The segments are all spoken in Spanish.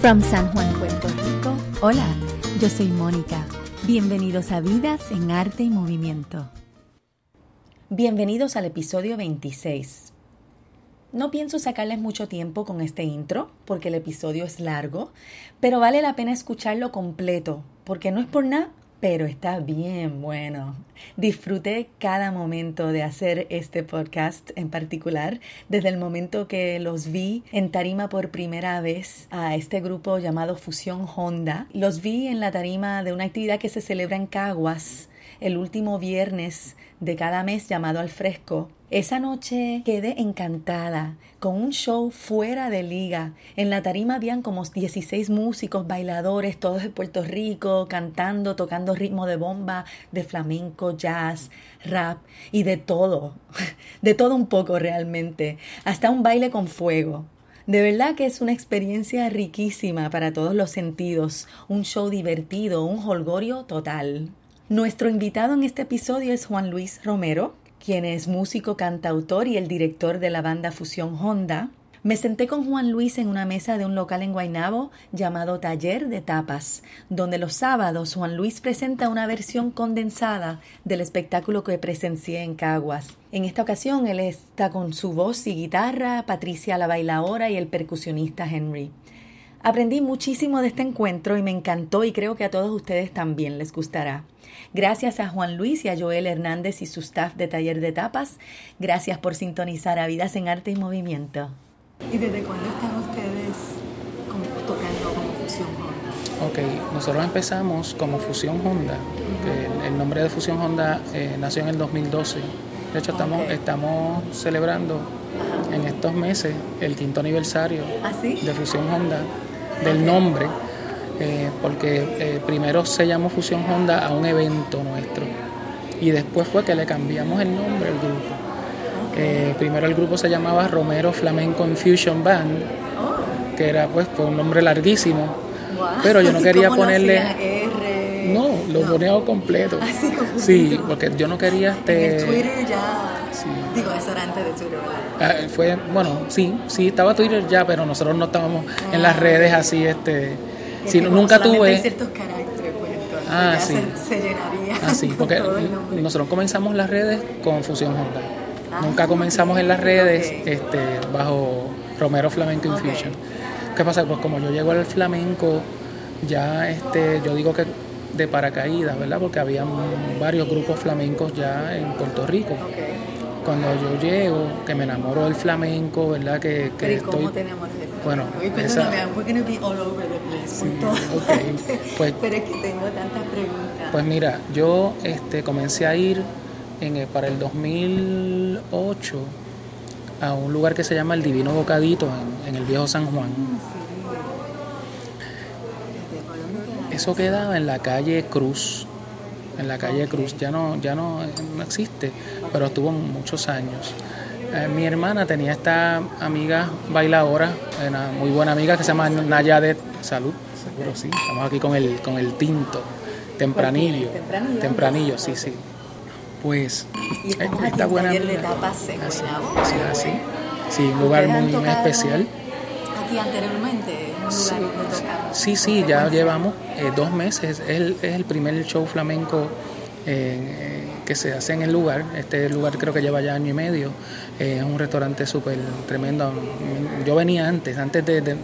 From San Juan, Puerto Rico. Hola, yo soy Mónica. Bienvenidos a Vidas en Arte y Movimiento. Bienvenidos al episodio 26. No pienso sacarles mucho tiempo con este intro porque el episodio es largo, pero vale la pena escucharlo completo porque no es por nada, pero está bien bueno. Disfruté cada momento de hacer este podcast en particular, desde el momento que los vi en tarima por primera vez a este grupo llamado Fusión Honda. Los vi en la tarima de una actividad que se celebra en Caguas el último viernes de cada mes llamado Al Fresco. Esa noche quedé encantada con un show fuera de liga. En la tarima habían como 16 músicos, bailadores, todos de Puerto Rico, cantando, tocando ritmo de bomba, de flamenco, jazz, rap y de todo. De todo un poco realmente. Hasta un baile con fuego. De verdad que es una experiencia riquísima para todos los sentidos, un show divertido, un holgorio total. Nuestro invitado en este episodio es Juan Luis Romero, quien es músico, cantautor y el director de la banda Fusión Honda. Me senté con Juan Luis en una mesa de un local en Guaynabo llamado Taller de Tapas, donde los sábados Juan Luis presenta una versión condensada del espectáculo que presencié en Caguas. En esta ocasión él está con su voz y guitarra, Patricia la bailaora y el percusionista Henry. Aprendí muchísimo de este encuentro y me encantó y creo que a todos ustedes también les gustará. Gracias a Juan Luis y a Joel Hernández y su staff de Taller de Tapas. Gracias por sintonizar a Vidas en Arte y Movimiento. ¿Y desde cuándo están ustedes tocando como Fusión Honda? Ok, nosotros empezamos como Fusión Honda. el, nombre de Fusión Honda eh, nació en el 2012. De hecho, estamos, estamos celebrando en estos meses el quinto aniversario ¿Ah, de Fusión Honda del nombre, eh, porque eh, primero se llamó Fusión Honda a un evento nuestro y después fue que le cambiamos el nombre al grupo. Eh, primero el grupo se llamaba Romero Flamenco Infusion Band, oh. que era pues fue un nombre larguísimo, pero yo no quería ponerle... No, lo ponía completo. Así Sí, porque yo no quería este. En Twitter ya. Digo, eso era antes de Twitter, ¿verdad? Ah, fue, bueno, sí, sí, estaba Twitter ya, pero nosotros no estábamos en las redes así, este. Sí, nunca tuve. Hay ciertos caracteres, pues entonces ah, ya sí. se, llenaría. Ah, sí, porque nosotros comenzamos las redes con Fusión Honda. Ah, nunca comenzamos en las redes este, bajo Romero Flamenco Infusion. ¿Qué pasa? Pues como yo llego al flamenco, ya este, yo digo que de paracaídas, ¿verdad? Porque había varios grupos flamencos ya en Puerto Rico. Cuando yo llego, que me enamoro del flamenco, ¿verdad? Que, que Pero ¿cómo te enamoras del Bueno, esa... we're going to be all over the place. Sí, okay. pues, Pero es que tengo tantas preguntas. Pues mira, yo este, comencé a ir en, para el 2008 a un lugar que se llama el Divino Bocadito en, en el Viejo San Juan. Mm, Eso quedaba en la calle Cruz, en la calle Cruz, ya no, ya no, existe, pero estuvo muchos años. Eh, mi hermana tenía esta amiga bailadora, una muy buena amiga que se llama Nayadet, salud, seguro sí, estamos aquí con el, con el tinto, tempranillo, tempranillo, sí, sí. Pues ¿Y esta buena amiga, en así, así, sí, un lugar muy especial. Aquí anteriormente Sí, sí, ya llevamos eh, dos meses. Es el, es el, primer show flamenco eh, que se hace en el lugar. Este lugar creo que lleva ya año y medio. Eh, es un restaurante súper tremendo. Yo venía antes, antes de, de,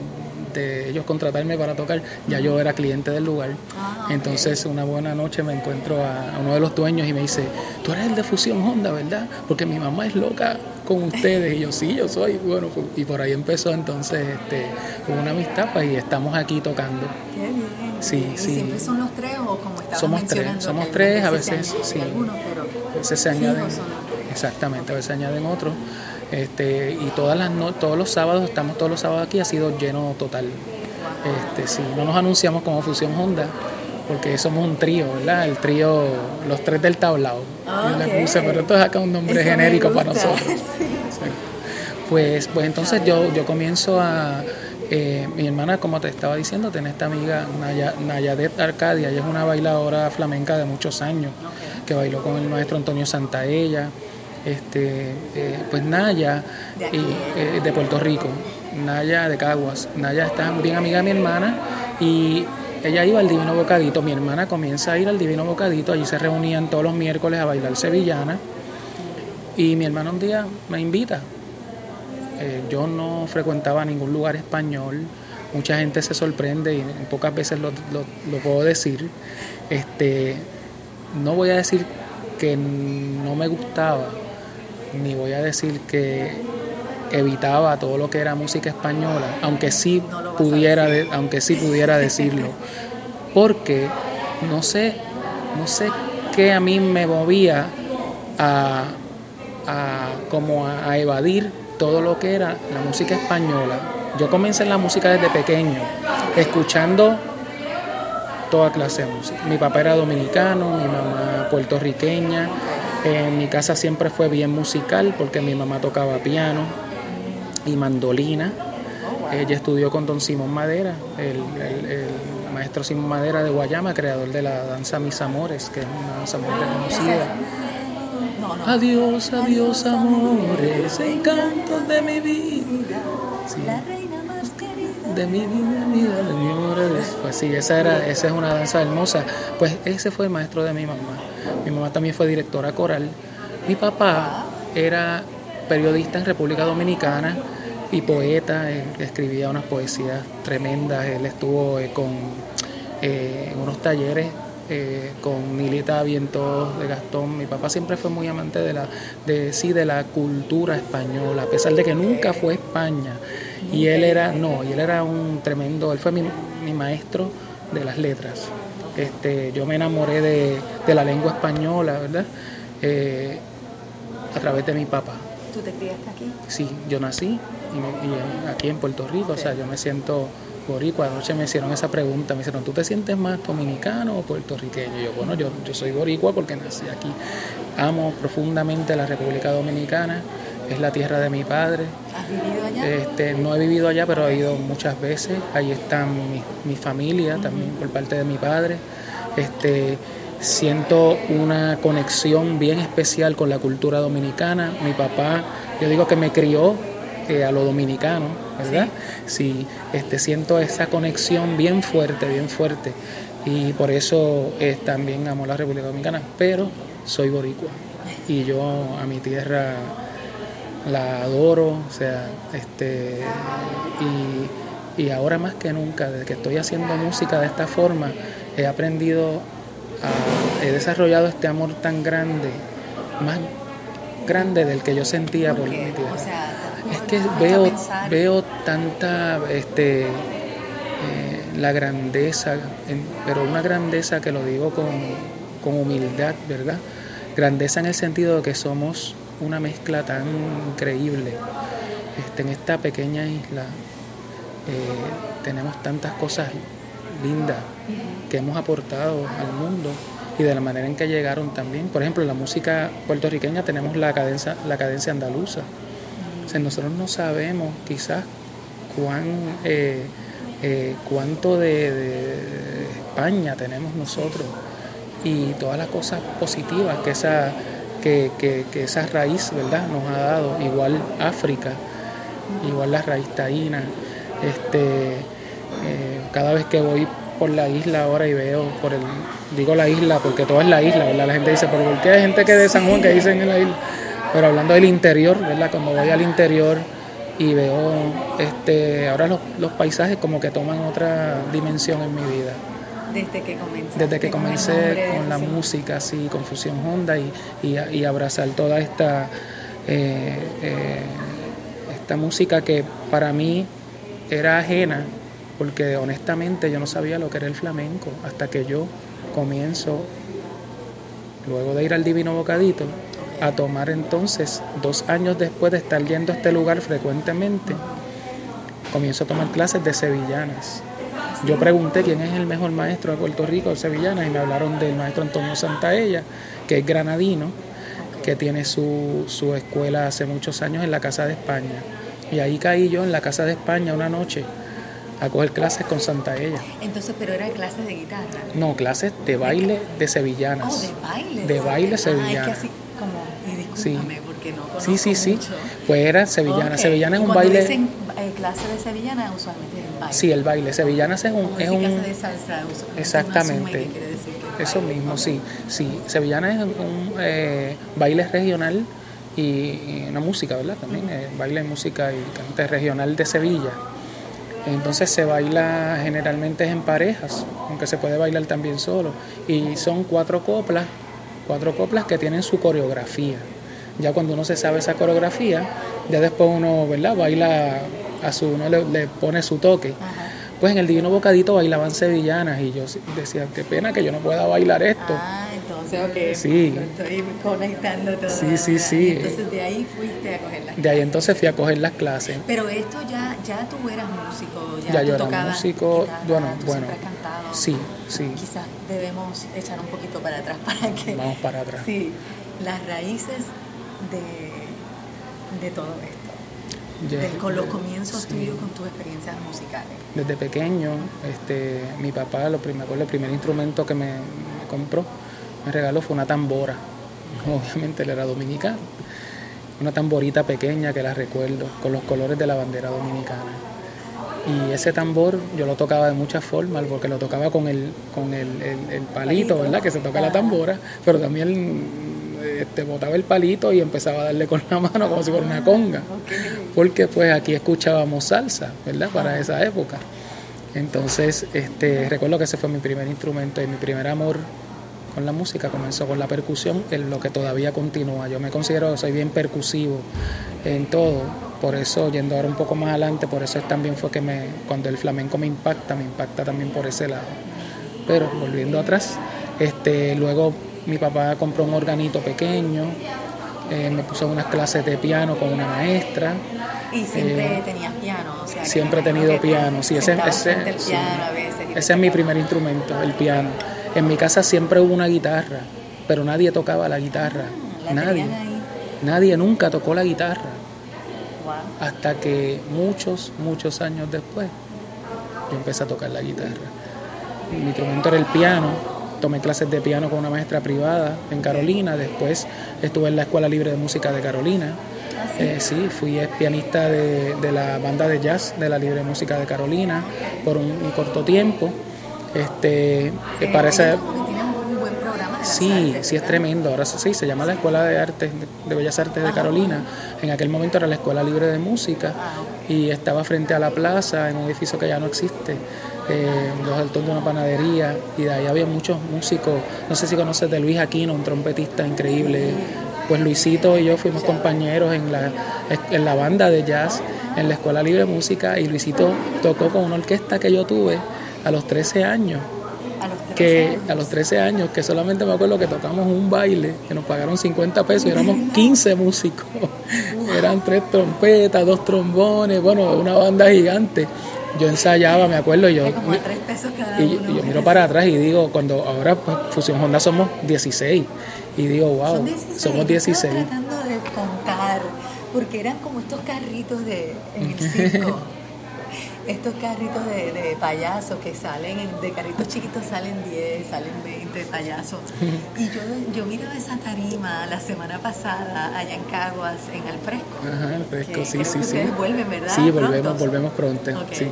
ellos contratarme para tocar, ya yo era cliente del lugar. Ah, Entonces, una buena noche me encuentro a, uno de los dueños y me dice: Tú eres el de Fusión Honda, ¿verdad? Porque mi mamá es loca con ustedes. Y yo, sí, yo soy. Bueno, pues, y por ahí empezó entonces este, una amistad pues, y estamos aquí tocando. Qué bien. Sí, ¿Y sí. siempre son los tres o como estabas Somos tres, somos tres, a veces, sí. Algunos, pero a veces se añaden. Exactamente, a veces añaden otros. Este, y todas las no, todos los sábados, estamos todos los sábados aquí, ha sido lleno total. Este, sí, no nos anunciamos como Fusión Honda, porque somos un trío, ¿verdad? El trío, los tres del tablao. pero esto es acá un nombre genérico para nosotros. Pues, pues entonces yo, yo comienzo a. Eh, mi hermana, como te estaba diciendo, tiene esta amiga Naya, Nayadet Arcadia, ella es una bailadora flamenca de muchos años, que bailó con el maestro Antonio Santaella, Este, eh, pues Naya, de, y, de Puerto Rico, Naya de Caguas. Naya está bien amiga de mi hermana y ella iba al Divino Bocadito. Mi hermana comienza a ir al Divino Bocadito. Allí se reunían todos los miércoles a bailar sevillana. Y mi hermana un día me invita. Eh, yo no frecuentaba ningún lugar español. Mucha gente se sorprende y pocas veces lo, lo, puedo decir. Este, no voy a decir que no me gustaba, ni voy a decir que evitaba todo lo que era música española, aunque sí pudiera, aunque sí pudiera decirlo, porque no sé, no sé qué a mí me movía a, como a, evadir todo lo que era la música española. Yo comencé en la música desde pequeño, escuchando toda clase de música. Mi papá era dominicano, mi mamá puertorriqueña. En mi casa siempre fue bien musical porque mi mamá tocaba piano y mandolina. Ella estudió con don Simón Madera, el, maestro Simón Madera de Guayama, creador de la danza Mis Amores, que es una danza muy reconocida. Adiós, adiós, amores, encantos de mi vida. De mi vida, de mi amor. Pues sí, esa, era, esa es una danza hermosa. Pues ese fue el maestro de mi mamá. Mi mamá también fue directora coral. Mi papá era periodista en República Dominicana y poeta, escribía unas poesías tremendas, él estuvo eh, con, eh, unos talleres eh, con Milita Vientos de Gastón. Mi papá siempre fue muy amante de la, de, sí, de la cultura española, a pesar de que nunca fue España. Y él era, no, y él era un tremendo, él fue mi, mi maestro de las letras. Este, yo me enamoré de, de la lengua española, ¿verdad? a través de mi papá. ¿Tú te criaste aquí? Sí, yo nací y, aquí en Puerto Rico, o sea, yo me siento boricua. Anoche me hicieron esa pregunta, me dijeron, ¿tú te sientes más dominicano o puertorriqueño? Y yo, bueno, yo, yo soy boricua porque nací aquí. Amo profundamente la República Dominicana, es la tierra de mi padre. ¿Has vivido allá? Este, no he vivido allá, pero he ido muchas veces. Ahí está mi, mi familia también por parte de mi padre. Este, siento una conexión bien especial con la cultura dominicana. Mi papá, yo digo que me crió eh, a lo dominicano, ¿verdad? Sí. este, siento esa conexión bien fuerte, bien fuerte. Y por eso también amo la República Dominicana, pero soy boricua. Y yo a mi tierra la adoro, o sea, este, y, y ahora más que nunca, desde que estoy haciendo música de esta forma, he aprendido he desarrollado este amor tan grande, más grande del que yo sentía por mi tierra. es que veo, veo tanta este, eh, la grandeza, pero una grandeza que lo digo con, con, humildad, ¿verdad? Grandeza en el sentido de que somos una mezcla tan increíble. Este, en esta pequeña isla eh, tenemos tantas cosas lindas que hemos aportado al mundo y de la manera en que llegaron también. Por ejemplo, la música puertorriqueña tenemos la cadencia, la cadencia andaluza. O nosotros no sabemos quizás cuán, eh, eh, cuánto de, España tenemos nosotros y todas las cosas positivas que esa, que, que, esa raíz ¿verdad? nos ha dado. Igual África, igual la raíz taína. Este, eh, cada vez que voy por la isla ahora y veo por el digo la isla porque todo es la isla, ¿verdad? La gente dice, pero ¿por qué hay gente que de San Juan que dicen en la isla? Pero hablando del interior, ¿verdad? Cuando voy al interior y veo este ahora los, los paisajes como que toman otra dimensión en mi vida. Desde que comencé. Desde que comencé con, la música, así, con Fusión Honda y, y, abrazar toda esta, eh, eh, esta música que para mí era ajena porque honestamente yo no sabía lo que era el flamenco hasta que yo comienzo, luego de ir al Divino Bocadito, a tomar entonces, dos años después de estar yendo a este lugar frecuentemente, comienzo a tomar clases de sevillanas. Yo pregunté quién es el mejor maestro de Puerto Rico de sevillanas y me hablaron del maestro Antonio Santaella, que es granadino, que tiene su, su escuela hace muchos años en la Casa de España. Y ahí caí yo en la Casa de España una noche a coger clases con Santa Ella. Entonces, pero eran clases de guitarra. No, clases de baile de sevillanas. Oh, de baile. De, baile sevillana. Ah, es que así como, y discúlpame, porque no conozco Sí, sí, sí. mucho. Pues era sevillana. Sevillana es un baile. dicen clase de sevillana, usualmente es el baile. Sí, el baile. Sevillana es un. Es de salsa, exactamente. uno asume que quiere decir que es Eso baile. mismo, sí. Sí, Sevillana es un eh, baile regional y, y una música, ¿verdad? También eh, baile, música y cante regional de Sevilla. Entonces se baila generalmente en parejas, aunque se puede bailar también solo. Y son cuatro coplas, cuatro coplas que tienen su coreografía. Ya cuando uno se sabe esa coreografía, ya después uno, ¿verdad? Baila a su, uno le, le pone su toque. Ajá. Pues en el Divino Bocadito bailaban sevillanas y yo decía, qué pena que yo no pueda bailar esto. Ah, entonces, ok. Sí. Estoy conectando todo. Sí, sí, sí. Entonces de ahí fuiste a coger las De ahí entonces fui a coger las clases. Pero esto ya, ya tú eras músico, ya, Ya tú yo era tocabas músico, guitarra, bueno, tú bueno, cantado. Sí, sí, Quizás debemos echar un poquito para atrás para que... vamos para atrás. Sí, las raíces de, de todo esto. Con los comienzos sí. tuyos con tus experiencias musicales. Desde pequeño, este, mi papá, lo prim- me acuerdo, el primer instrumento que me, me compró, me regaló fue una tambora. Obviamente él era dominicano. Una tamborita pequeña que la recuerdo, con los colores de la bandera dominicana. Y ese tambor yo lo tocaba de muchas formas, porque lo tocaba con el, con el, el- el palito. ¿verdad? Que se toca la tambora, pero también este, botaba el palito y empezaba a darle con la mano como si fuera una conga. Ok. porque pues aquí escuchábamos salsa, ¿verdad? Para esa época. Entonces, este, recuerdo que ese fue mi primer instrumento y mi primer amor con la música comenzó con la percusión, en lo que todavía continúa. Yo me considero que soy bien percusivo en todo, por eso, yendo ahora un poco más adelante, por eso también fue que me, cuando el flamenco me impacta, me impacta también por ese lado. Pero volviendo atrás, este, luego mi papá compró un organito pequeño, eh, me puso unas clases de piano con una maestra. Y siempre Eh, tenías piano, o sea, Siempre he tenido piano, sí, ese, sentabas ese, frente al sí. piano a veces y te ese es mi primer instrumento, el piano. En mi casa siempre hubo una guitarra, pero nadie tocaba la guitarra, La nadie, nadie nunca tocó la guitarra, Wow. hasta que muchos, muchos años después yo empecé a tocar la guitarra. Mi instrumento era el piano, tomé clases de piano con una maestra privada en Carolina, después estuve en la Escuela Libre de Música de Carolina. ¿Ah, sí? Eh, sí, fui pianista de, de la banda de jazz de la Libre de Música de Carolina por un, un corto tiempo. Este, eh, las Sí, sí es tremendo. Ahora sí, se llama la Escuela de Artes, de Bellas Artes de. Carolina. En aquel momento era la Escuela Libre de Música Ah, y estaba frente a la plaza, en un edificio que ya no existe, eh, los altos de una panadería. Y de ahí había muchos músicos. No sé si conoces de Luis Aquino, un trompetista increíble. Pues Luisito y yo fuimos compañeros en la, en la banda de jazz, en la Escuela Libre de Música. Y Luisito tocó con una orquesta que yo tuve a los 13 años A los 13 que años. a los 13 años, que solamente me acuerdo que tocamos un baile, que nos pagaron 50 pesos y éramos 15 músicos. Eran tres trompetas, dos trombones, bueno, una banda gigante. Yo ensayaba, me acuerdo, y yo, como a tres pesos cada y, uno. y yo miro para atrás y digo, cuando ahora pues, Fusión Honda somos 16, y digo, wow, Son 16. somos yo 16. Estaba tratando de contar, porque eran como estos carritos de, en el circo. estos carritos de, de payasos que salen, en- de carritos chiquitos salen 10, salen 20 payasos. Y yo, yo miraba esa tarima la semana pasada allá en Caguas, en el fresco. Ajá, el fresco, que sí, creo sí, que sí. vuelven, ¿verdad? Sí, volvemos, Pronto. volvemos pronto. Ok. Sí.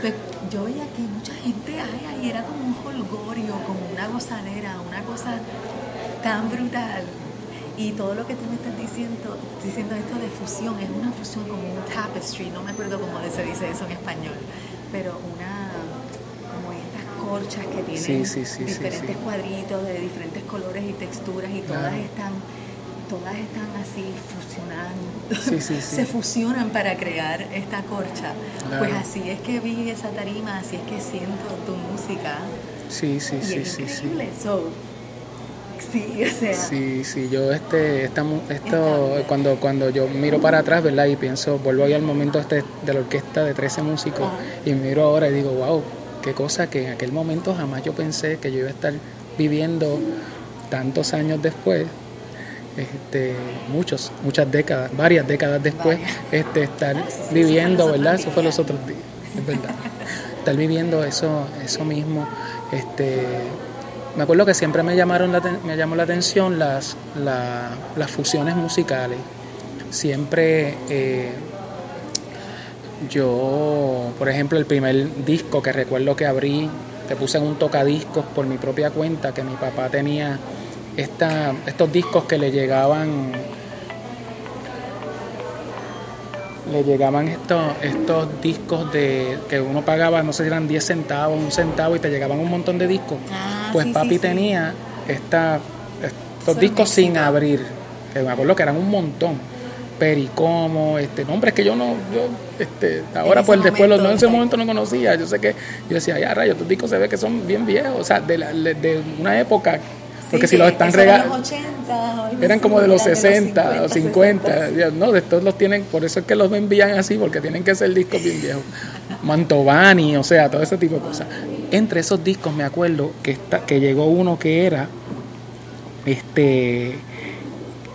Pues yo veía que mucha gente ay, ay, era como un holgorio, como una gozadera, una cosa tan brutal. Y todo lo que tú me estás diciendo, diciendo esto de fusión, es una fusión como un tapestry, no me acuerdo cómo se dice eso en español, pero una como estas corchas que tienen Sí, sí, sí, sí, diferentes sí. cuadritos de diferentes colores y texturas y todas están todas están así fusionando Sí, sí, sí. se fusionan para crear esta corcha Claro. pues así es que vi esa tarima así es que siento tu música Sí, sí, y sí, es sí, sí. increíble so, sí o sea Sí, sí, yo este, esta esto, cuando, cuando yo miro para atrás, ¿verdad? Y pienso, vuelvo ahí al momento este de la orquesta de 13 músicos y miro ahora y digo, wow, qué cosa que en aquel momento jamás yo pensé que yo iba a estar viviendo tantos años después, este, muchos, muchas décadas, varias décadas después, este, estar Ah, sí, sí, viviendo, ¿verdad? Eso fue los otros días, es verdad. estar viviendo eso, eso mismo, este, me acuerdo que siempre me llamaron la, me llamó la atención las, las fusiones musicales. Siempre eh, yo, por ejemplo, el primer disco que recuerdo que abrí, que puse en un tocadiscos por mi propia cuenta, que mi papá tenía esta, estos discos que le llegaban le llegaban estos, estos discos de que uno pagaba, no sé si eran 10 centavos, un centavo y te llegaban un montón de discos. Ah, pues papi tenía esta, estos discos sin abrir, que me acuerdo que eran un montón. Pericomo, este, nombres que yo no, yo, este, ahora pues después los, no, en ese momento no conocía, yo sé que, yo decía, ya rayos, estos discos se ve que son bien viejos, o sea, de, de una época porque si los están regalando. Eran como de los 60 o 50. No, de estos los tienen, por eso es que los envían así, porque tienen que ser discos bien viejos. Mantovani, o sea, todo ese tipo de cosas. Entre esos discos me acuerdo que, está, que llegó uno que era este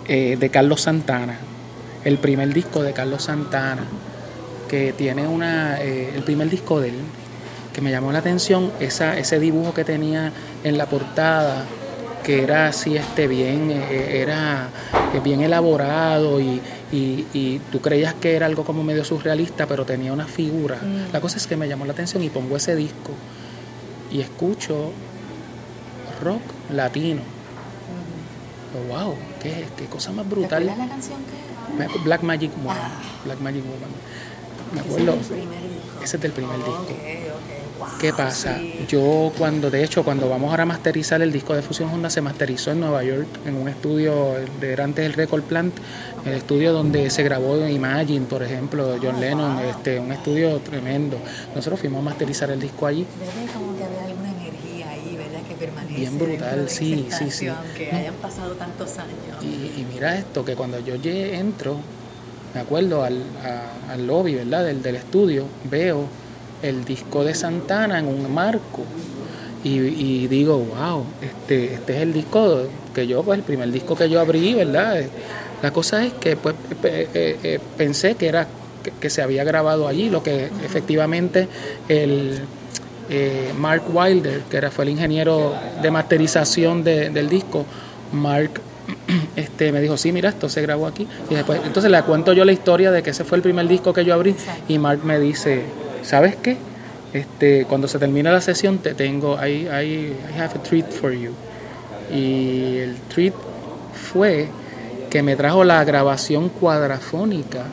eh, de Carlos Santana, el primer disco de Carlos Santana, que tiene una, eh, el primer disco de él, que me llamó la atención, esa, ese dibujo que tenía en la portada que era así este bien eh, era eh, bien elaborado y, y, tú creías que era algo como medio surrealista pero tenía una figura. Mm. la cosa es que me llamó la atención y pongo ese disco y escucho rock latino. Mm. wow qué, qué cosa más brutal. ¿Te la canción que Black Magic Woman ah. Black Magic Woman. Me acuerdo. ese es del primer disco ¿Qué pasa? Yo cuando, de hecho, cuando vamos ahora a masterizar el disco de Fusión Honda, se masterizó en Nueva York, en un estudio de antes del Record Plant, el estudio donde se grabó Imagine, por ejemplo, John Lennon, este, un estudio tremendo. Nosotros fuimos a masterizar el disco allí. como que había alguna energía ahí, ¿verdad? Que permanece. Bien brutal, sí, sí, sí. Aunque hayan pasado tantos años. Y, mira esto, que cuando yo entro, me acuerdo al, al lobby, ¿verdad? Del, del estudio, veo el disco de Santana en un marco. Y, digo, wow, este, este es el disco que yo, pues el primer disco que yo abrí, ¿verdad? La cosa es que pues eh, eh, pensé que era que, se había grabado allí, lo que efectivamente el eh, Mark Wilder, que era, fue el ingeniero de masterización del disco, Mark este, me dijo, sí, mira, esto se grabó aquí. Y después, entonces le cuento yo la historia de que ese fue el primer disco que yo abrí y Mark me dice, ¿sabes qué? Este, cuando se termina la sesión te tengo, I, I, I have a treat for you. Y el treat fue que me trajo la grabación cuadrafónica,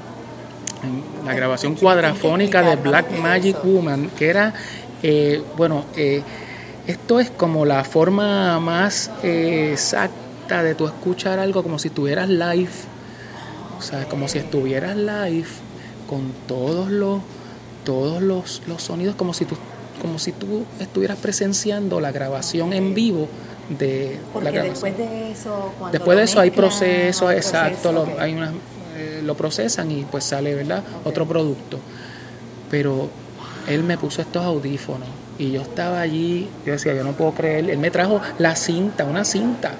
la grabación cuadrafónica de Black Magic Woman, que era, eh, bueno, eh, esto es como la forma más eh, exacta de tú escuchar algo como si estuvieras live, o sea, como si estuvieras live con todos los todos los, los sonidos como si tú como si tú estuvieras presenciando la grabación en vivo de Porque la después de eso cuando después de eso hay procesos exacto lo, hay una, eh, lo procesan y pues sale verdad otro producto. Pero él me puso estos audífonos y yo estaba allí yo decía yo no puedo creer él me trajo la cinta una cinta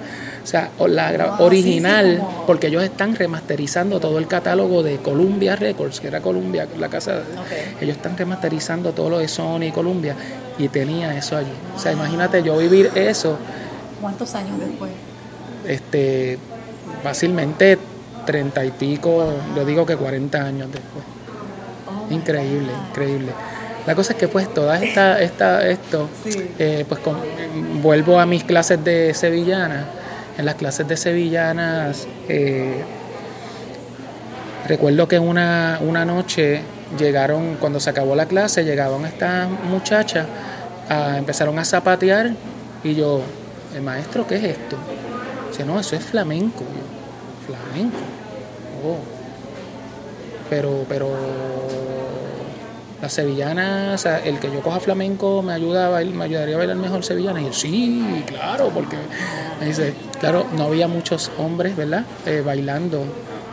o sea, la original, porque ellos están remasterizando todo el catálogo de Columbia Records, que era Columbia, la casa. Ellos están remasterizando todo lo de Sony y Columbia, y tenía eso allí. O sea, imagínate yo vivir eso. ¿Cuántos años después? Este, fácilmente treinta y pico, yo digo que 40 años después. Oh increíble, increíble. La cosa es que pues toda esta, esta esto, eh, pues vuelvo a mis clases de sevillana en las clases de sevillanas, eh, recuerdo que una, una noche llegaron, cuando se acabó la clase, llegaban estas muchachas, a, empezaron a zapatear y yo, el maestro, ¿qué es esto? Dice, no, eso es flamenco. flamenco. Oh. Pero, pero la sevillana, o sea, el que yo coja flamenco me ayuda a bailar, me ayudaría a bailar mejor sevillana. Y yo, sí, claro, porque me dice, claro, no había muchos hombres, ¿verdad? Eh, bailando,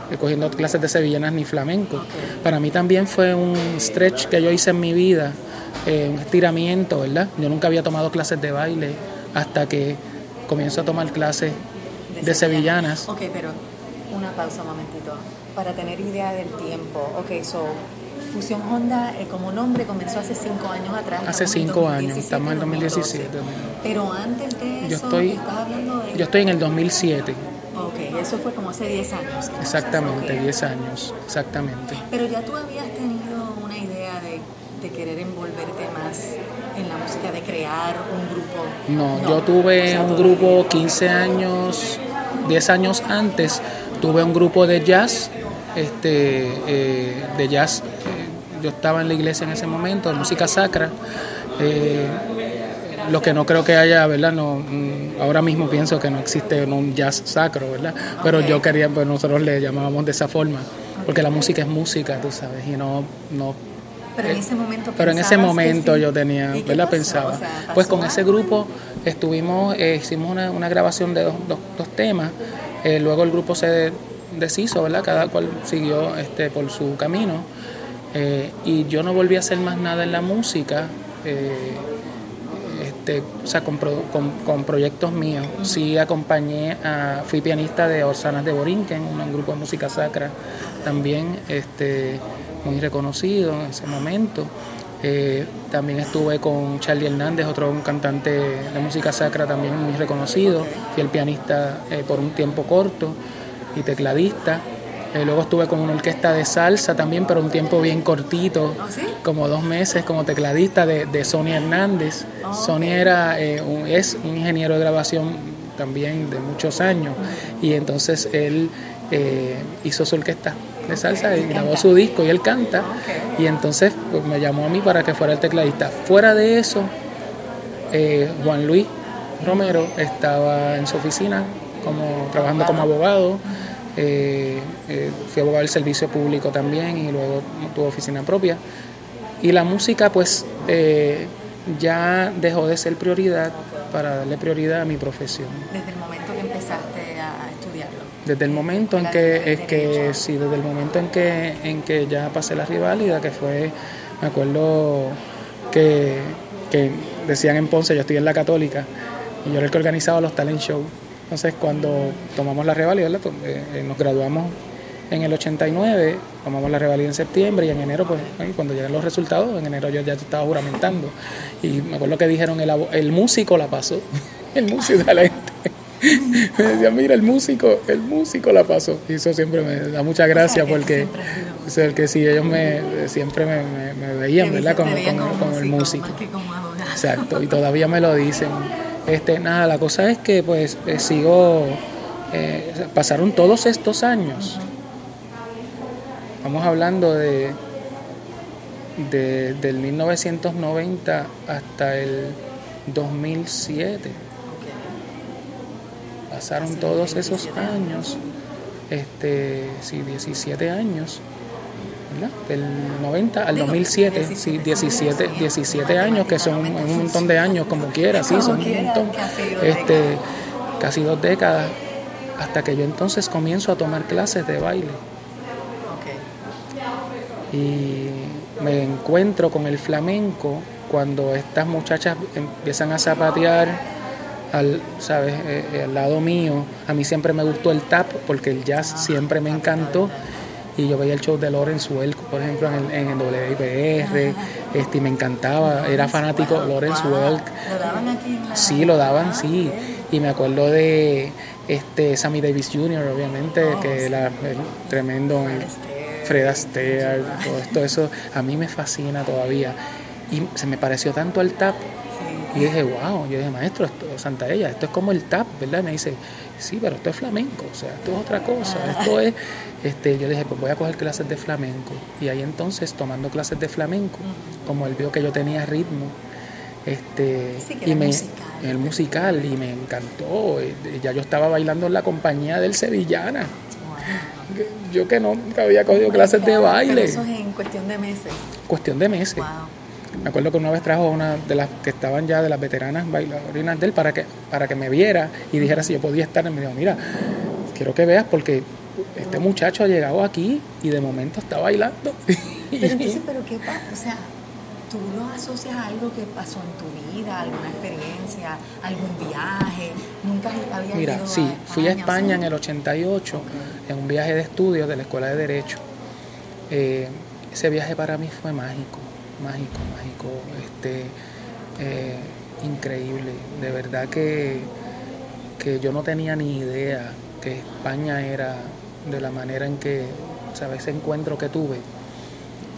eh, cogiendo clases de sevillanas ni flamenco. Para mí también fue un stretch que yo hice en mi vida, eh, un estiramiento, ¿verdad? Yo nunca había tomado clases de baile hasta que comienzo a tomar clases de, sevillanas. Ok, pero una pausa un momentito, para tener idea del tiempo. Ok, so Fusión Honda eh, como nombre comenzó hace cinco años atrás. Hace cinco años, estamos en 2017. Pero antes de eso, yo estoy, hablando de... Yo estoy en el 2007. Ok, eso fue como hace 10 años. Exactamente, 10 años, exactamente. Pero ya tú habías tenido una idea de, de, querer envolverte más en la música, de crear un grupo. No, yo tuve un grupo 15 años, 10 años antes, tuve un grupo de jazz, este, eh, de jazz. Eh, yo estaba en la iglesia en ese momento, de música sacra. Eh, lo que no creo que haya, ¿verdad? No, mm, ahora mismo pienso que no existe un jazz sacro, ¿verdad? Pero yo quería, pues nosotros le llamábamos de esa forma, porque la música es música, tú sabes, y no... no pero en ese momento, pero en ese momento yo tenía, ¿verdad? Pensaba. pues con ese grupo estuvimos, eh, hicimos una, una, grabación de dos, dos, temas, eh, luego el grupo se deshizo, ¿verdad? Cada cual siguió este, por su camino. Eh, y yo no volví a hacer más nada en la música. Eh, este, o sea, con, con, proyectos míos. Sí acompañé, a, fui pianista de Orsanas de Borinquen, un grupo de música sacra también este, muy reconocido en ese momento. Eh, también estuve con Charlie Hernández, otro cantante de música sacra también muy reconocido. Fui el pianista por un tiempo corto y tecladista. Eh, luego estuve con una orquesta de salsa también, pero un tiempo bien cortito, ¿Ah, como dos meses como tecladista de, de Sonia Hernández. Ah, Sonia era, eh, un, es un ingeniero de grabación también de muchos años y entonces él eh, hizo su orquesta de salsa y grabó su disco y él canta. Y entonces pues, me llamó a mí para que fuera el tecladista. Fuera de eso, Juan Luis Romero estaba en su oficina como trabajando como abogado eh, eh, fui abogado del servicio público también y luego tuve oficina propia. Y la música pues eh, ya dejó de ser prioridad para darle prioridad a mi profesión. Desde el momento que empezaste a estudiarlo. Desde el momento en que, es que sí, desde el momento en que, en que ya pasé la rivalidad, que fue, me acuerdo que, que decían en Ponce, yo estoy en la católica, y yo era el que organizaba los talent shows entonces, cuando tomamos la revalida, eh, eh, nos graduamos en el 89, tomamos la revalida en septiembre y en enero, pues cuando llegan los resultados, en enero yo ya estaba juramentando. Y me acuerdo que dijeron, el, el músico la pasó, el músico de la gente. me decían, mira, el músico, el músico la pasó. Y eso siempre me da mucha gracia porque, el que sí, ellos me, siempre me, veían, ¿verdad? Con, el músico. Exacto, y todavía me lo dicen. Este, nada, la cosa es que pues eh, sigo, eh, pasaron todos estos años. Vamos hablando de, de, del 1990 hasta el 2007. Pasaron todos esos años, este, sí, 17 años del 90 al 2007, sí, 17, 17 años, que son un, montón de años, como quiera, sí, son un montón, este, casi dos décadas, hasta que yo entonces comienzo a tomar clases de baile. Y me encuentro con el flamenco cuando estas muchachas empiezan a zapatear al, ¿sabes? Eh, eh, al lado mío. A mí siempre me gustó el tap porque el jazz siempre me encantó y yo veía el show de Lorenz Welk, por ejemplo, en el, en WIPR, este, y me encantaba, era fanático de Lorenz Welk. ¿Lo daban aquí? Sí, lo daban, sí. Y me acuerdo de este Sammy Davis Jr., obviamente, oh, que era el tremendo Fred Astaire, todo esto, eso a mí me fascina todavía. Y se me pareció tanto al tap y dije, wow, yo dije, maestro, esto, Santa Ella, esto es como el tap, ¿verdad? me dice, sí, pero esto es flamenco, o sea, esto es otra cosa, ah. esto es, este, yo le dije, pues voy a coger clases de flamenco. Y ahí entonces, tomando clases de flamenco, como él vio que yo tenía ritmo, este, y me, musical. el musical, y me encantó, ya yo estaba bailando en la compañía del Sevillana. Yo que no había cogido clases de baile. eso es en cuestión de meses. Cuestión de meses. Me acuerdo que una vez trajo una de las que estaban ya de las veteranas bailarinas de él para que, para que me viera y dijera si yo podía estar. Y me dijo, mira, quiero que veas porque este muchacho ha llegado aquí y de momento está bailando. Pero entonces, ¿pero qué pasa? O sea, ¿tú lo asocias a algo que pasó en tu vida, alguna experiencia, algún viaje? ¿Nunca había Mira, ido sí, fui a España en el 88 en un viaje de estudios de la Escuela de Derecho. Eh, ese viaje para mí fue mágico, mágico, mágico, este, eh, increíble. De verdad que, que yo no tenía ni idea que España era de la manera en que, ¿sabes? Ese encuentro que tuve.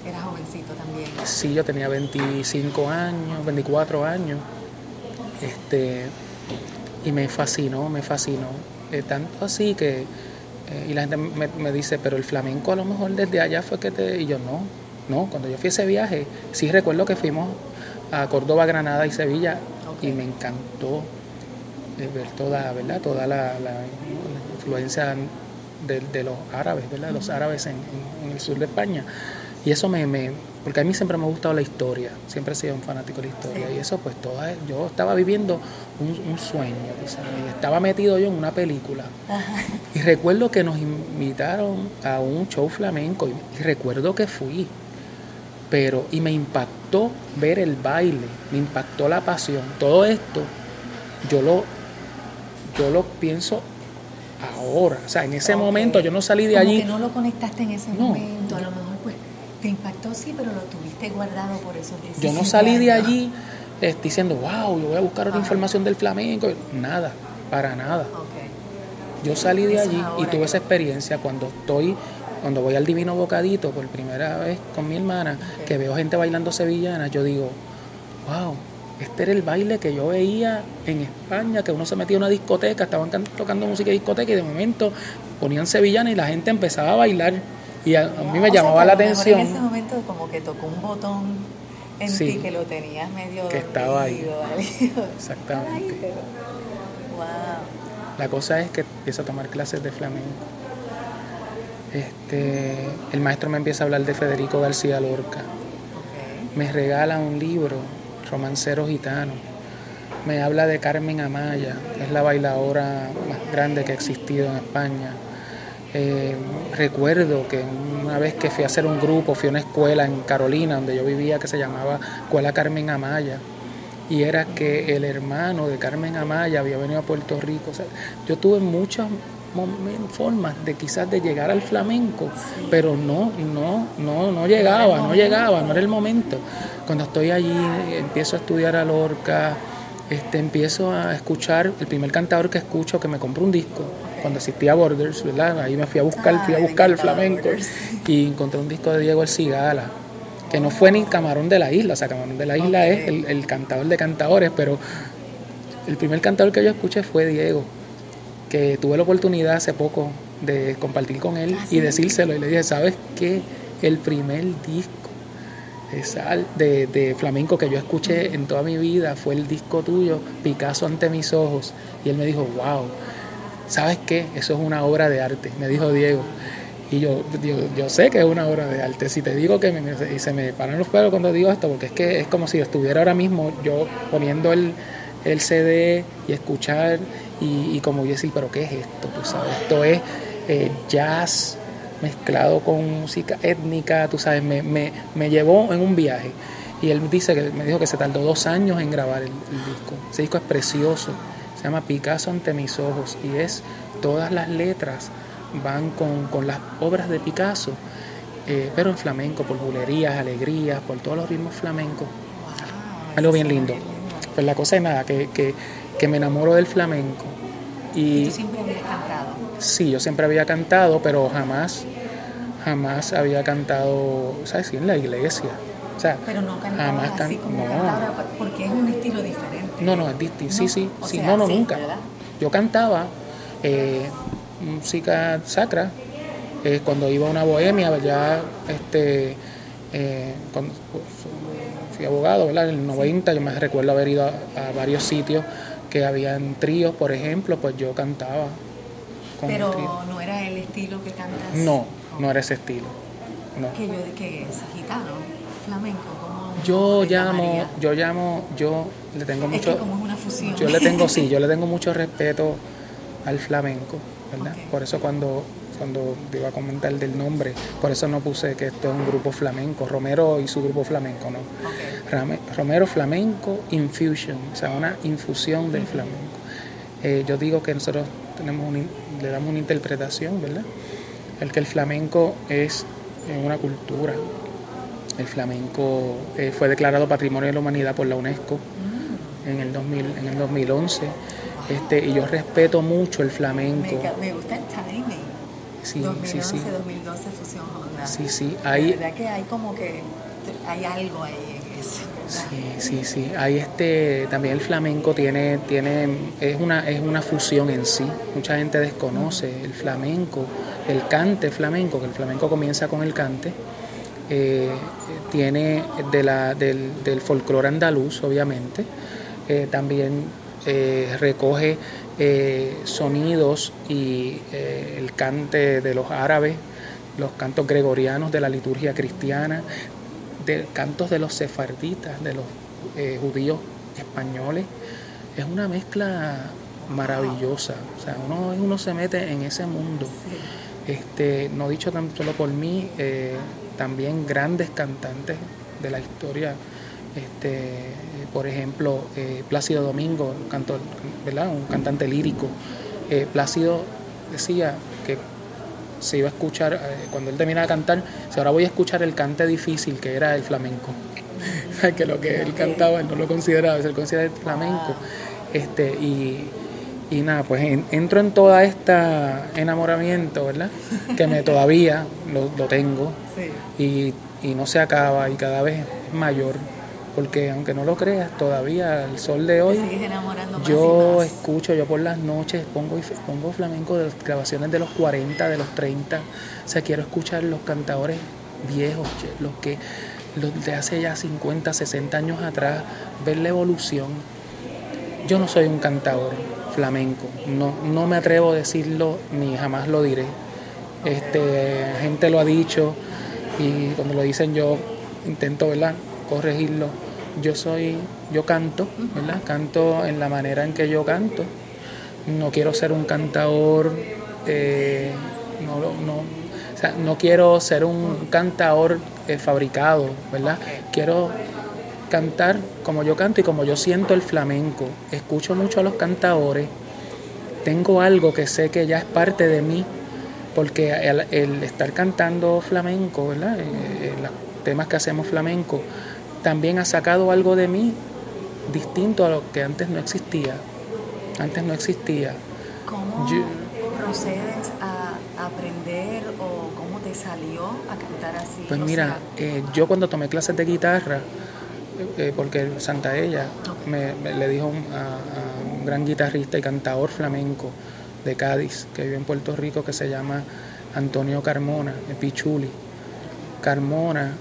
Era jovencito también. Sí, yo tenía 25 años, 24 años. Este, y me fascinó, me fascinó. Eh, tanto así que, eh, y la gente me, dice, pero el flamenco a lo mejor desde allá fue que te... Y yo no, no, cuando yo fui a ese viaje, sí recuerdo que fuimos a Córdoba, Granada y Sevilla y me encantó eh, ver toda, ¿verdad? Toda la, influencia de, los árabes, ¿verdad? Los árabes en, el sur de España. Y eso me, me, porque a mí siempre me ha gustado la historia, siempre he sido un fanático de la historia. Y eso, pues, toda, yo estaba viviendo un, sueño, y estaba metido yo en una película. Y recuerdo que nos invitaron a un show flamenco, y, recuerdo que fui. Pero, y me impactó ver el baile, me impactó la pasión. Todo esto, yo lo, yo lo pienso ahora. O sea, en ese momento yo no salí de allí. Que no lo conectaste en ese momento, a lo mejor pues te impactó, sí, pero lo tuviste guardado por esos Yo no salí de allí eh, diciendo, wow, yo voy a buscar otra información del flamenco. Nada, para nada. Yo salí de allí y tuve esa experiencia cuando estoy, cuando voy al Divino Bocadito por primera vez con mi hermana, que veo gente bailando sevillana, yo digo, wow, este era el baile que yo veía en España, que uno se metía en una discoteca, estaban tocando música de discoteca y de momento ponían sevillana y la gente empezaba a bailar. Y a, mí me llamaba la atención. En ese momento como que tocó un botón en ti que lo tenías medio que estaba ahí. Exactamente. La cosa es que empiezo a tomar clases de flamenco. Este, el maestro me empieza a hablar de Federico García Lorca. Me regala un libro, Romancero Gitano. Me habla de Carmen Amaya, que es la bailadora más grande que ha existido en España eh, recuerdo que una vez que fui a hacer un grupo, fui a una escuela en Carolina, donde yo vivía, que se llamaba Escuela Carmen Amaya, y era que el hermano de Carmen Amaya había venido a Puerto Rico. yo tuve muchas formas de quizás de llegar al flamenco, pero no, no, no, no llegaba, no llegaba, no era el momento. Cuando estoy allí, empiezo a estudiar a Lorca, este, empiezo a escuchar, el primer cantador que escucho que me compró un disco cuando existía Borders, ¿verdad? Ahí me fui a buscar, fui a buscar el flamenco y encontré un disco de Diego El Cigala, que no fue ni Camarón de la Isla, o sea, Camarón de la Isla es el, cantador de cantadores, pero el primer cantador que yo escuché fue Diego, que tuve la oportunidad hace poco de compartir con él ah, y decírselo y le dije, ¿sabes qué? El primer disco de, de, flamenco que yo escuché en toda mi vida fue el disco tuyo, Picasso ante mis ojos. Y él me dijo, wow, ¿sabes qué? Eso es una obra de arte, me dijo Diego. Y yo, yo, sé que es una obra de arte. Si te digo que me, y se me paran los pelos cuando digo esto, porque es que es como si estuviera ahora mismo yo poniendo el, el CD y escuchar y, como yo decir, pero ¿qué es esto? Tú sabes, esto es eh, jazz mezclado con música étnica, tú sabes, me, me, me, llevó en un viaje. Y él dice que me dijo que se tardó dos años en grabar el disco. Ese disco es precioso se llama Picasso ante mis ojos y es todas las letras van con, las obras de Picasso, eh, pero en flamenco, por bulerías, alegrías, por todos los ritmos flamencos. Algo bien lindo. Pues la cosa es nada, que, que, me enamoro del flamenco. Y, tú siempre habías cantado? Sí, yo siempre había cantado, pero jamás, jamás había cantado, ¿sabes? Sí, en la iglesia. O sea, pero no jamás así como no. porque es un estilo diferente. No, no, es distinto. sí, sí, sí. no, no, nunca. Yo cantaba eh, música sacra eh, cuando iba a una bohemia, ya este, eh, cuando fui abogado, ¿verdad? En el 90 yo me recuerdo haber ido a, varios sitios que habían tríos, por ejemplo, pues yo cantaba. Pero no era el estilo que cantas. No, no era ese estilo. No. Que yo, que es gitano, flamenco. Yo llamo, yo llamo, yo le tengo mucho. Yo le tengo, sí, yo le tengo mucho respeto al flamenco, ¿verdad? Por eso cuando, cuando te iba a comentar del nombre, por eso no puse que esto es un grupo flamenco, Romero y su grupo flamenco, ¿no? Romero Flamenco Infusion, o sea, una infusión de flamenco. Eh, yo digo que nosotros tenemos le damos una interpretación, ¿verdad? El que el flamenco es una cultura, El flamenco eh, fue declarado Patrimonio de la Humanidad por la UNESCO mm. en, el 2000, en el 2011. Este, y yo respeto mucho el flamenco. Me, gusta el timing. Sí, 2011, sí, sí. 2012 Fusión Honda. Sí, sí. Hay, la verdad que hay como que hay algo ahí en eso. Sí, sí, sí. Ahí este, también el flamenco tiene, tiene, es una, es una fusión en sí. Mucha gente desconoce el flamenco, el cante flamenco, que el flamenco comienza con el cante. Eh, tiene de la, del, del folclore andaluz, obviamente. Eh, también eh, recoge sonidos y el cante de los árabes, los cantos gregorianos de la liturgia cristiana, de cantos de los sefarditas, de los eh, judíos españoles. Es una mezcla maravillosa. O sea, uno, uno se mete en ese mundo. Este, no dicho tan solo por mí, eh, también grandes cantantes de la historia. Este, por ejemplo, eh, Plácido Domingo, cantor, ¿verdad? un cantante lírico. Plácido decía que se iba a escuchar, eh, cuando él terminaba de cantar, si ahora voy a escuchar el cante difícil, que era el flamenco. que lo que él cantaba él no lo consideraba, él considera el flamenco. Este, y, y nada, pues entro en toda esta enamoramiento, ¿verdad? Que me todavía lo, lo tengo y, y no se acaba y cada vez es mayor porque aunque no lo creas, todavía el sol de hoy, yo escucho, yo por las noches pongo, pongo flamenco de las grabaciones de los 40, de los 30, o sea, quiero escuchar los cantadores viejos, los que los de hace ya 50, 60 años atrás, ver la evolución. Yo no soy un cantador flamenco, no, no me atrevo a decirlo ni jamás lo diré. Este, gente lo ha dicho y cuando lo dicen yo intento, ¿verdad? corregirlo. Yo soy, yo canto, ¿verdad? Canto en la manera en que yo canto. No quiero ser un cantador, eh, no, no, no quiero ser un cantador eh, fabricado, ¿verdad? Quiero cantar como yo canto y como yo siento el flamenco. Escucho mucho a los cantadores. Tengo algo que sé que ya es parte de mí, porque el, estar cantando flamenco, ¿verdad? Eh, los temas que hacemos flamenco, también ha sacado algo de mí distinto a lo que antes no existía. Antes no existía. ¿Cómo procedes a aprender o cómo te salió a cantar así? Pues mira, eh, yo cuando tomé clases de guitarra, eh, porque Santa Ella me, le dijo a, un gran guitarrista y cantador flamenco de Cádiz, que vive en Puerto Rico, que se llama Antonio Carmona, el Pichuli. Carmona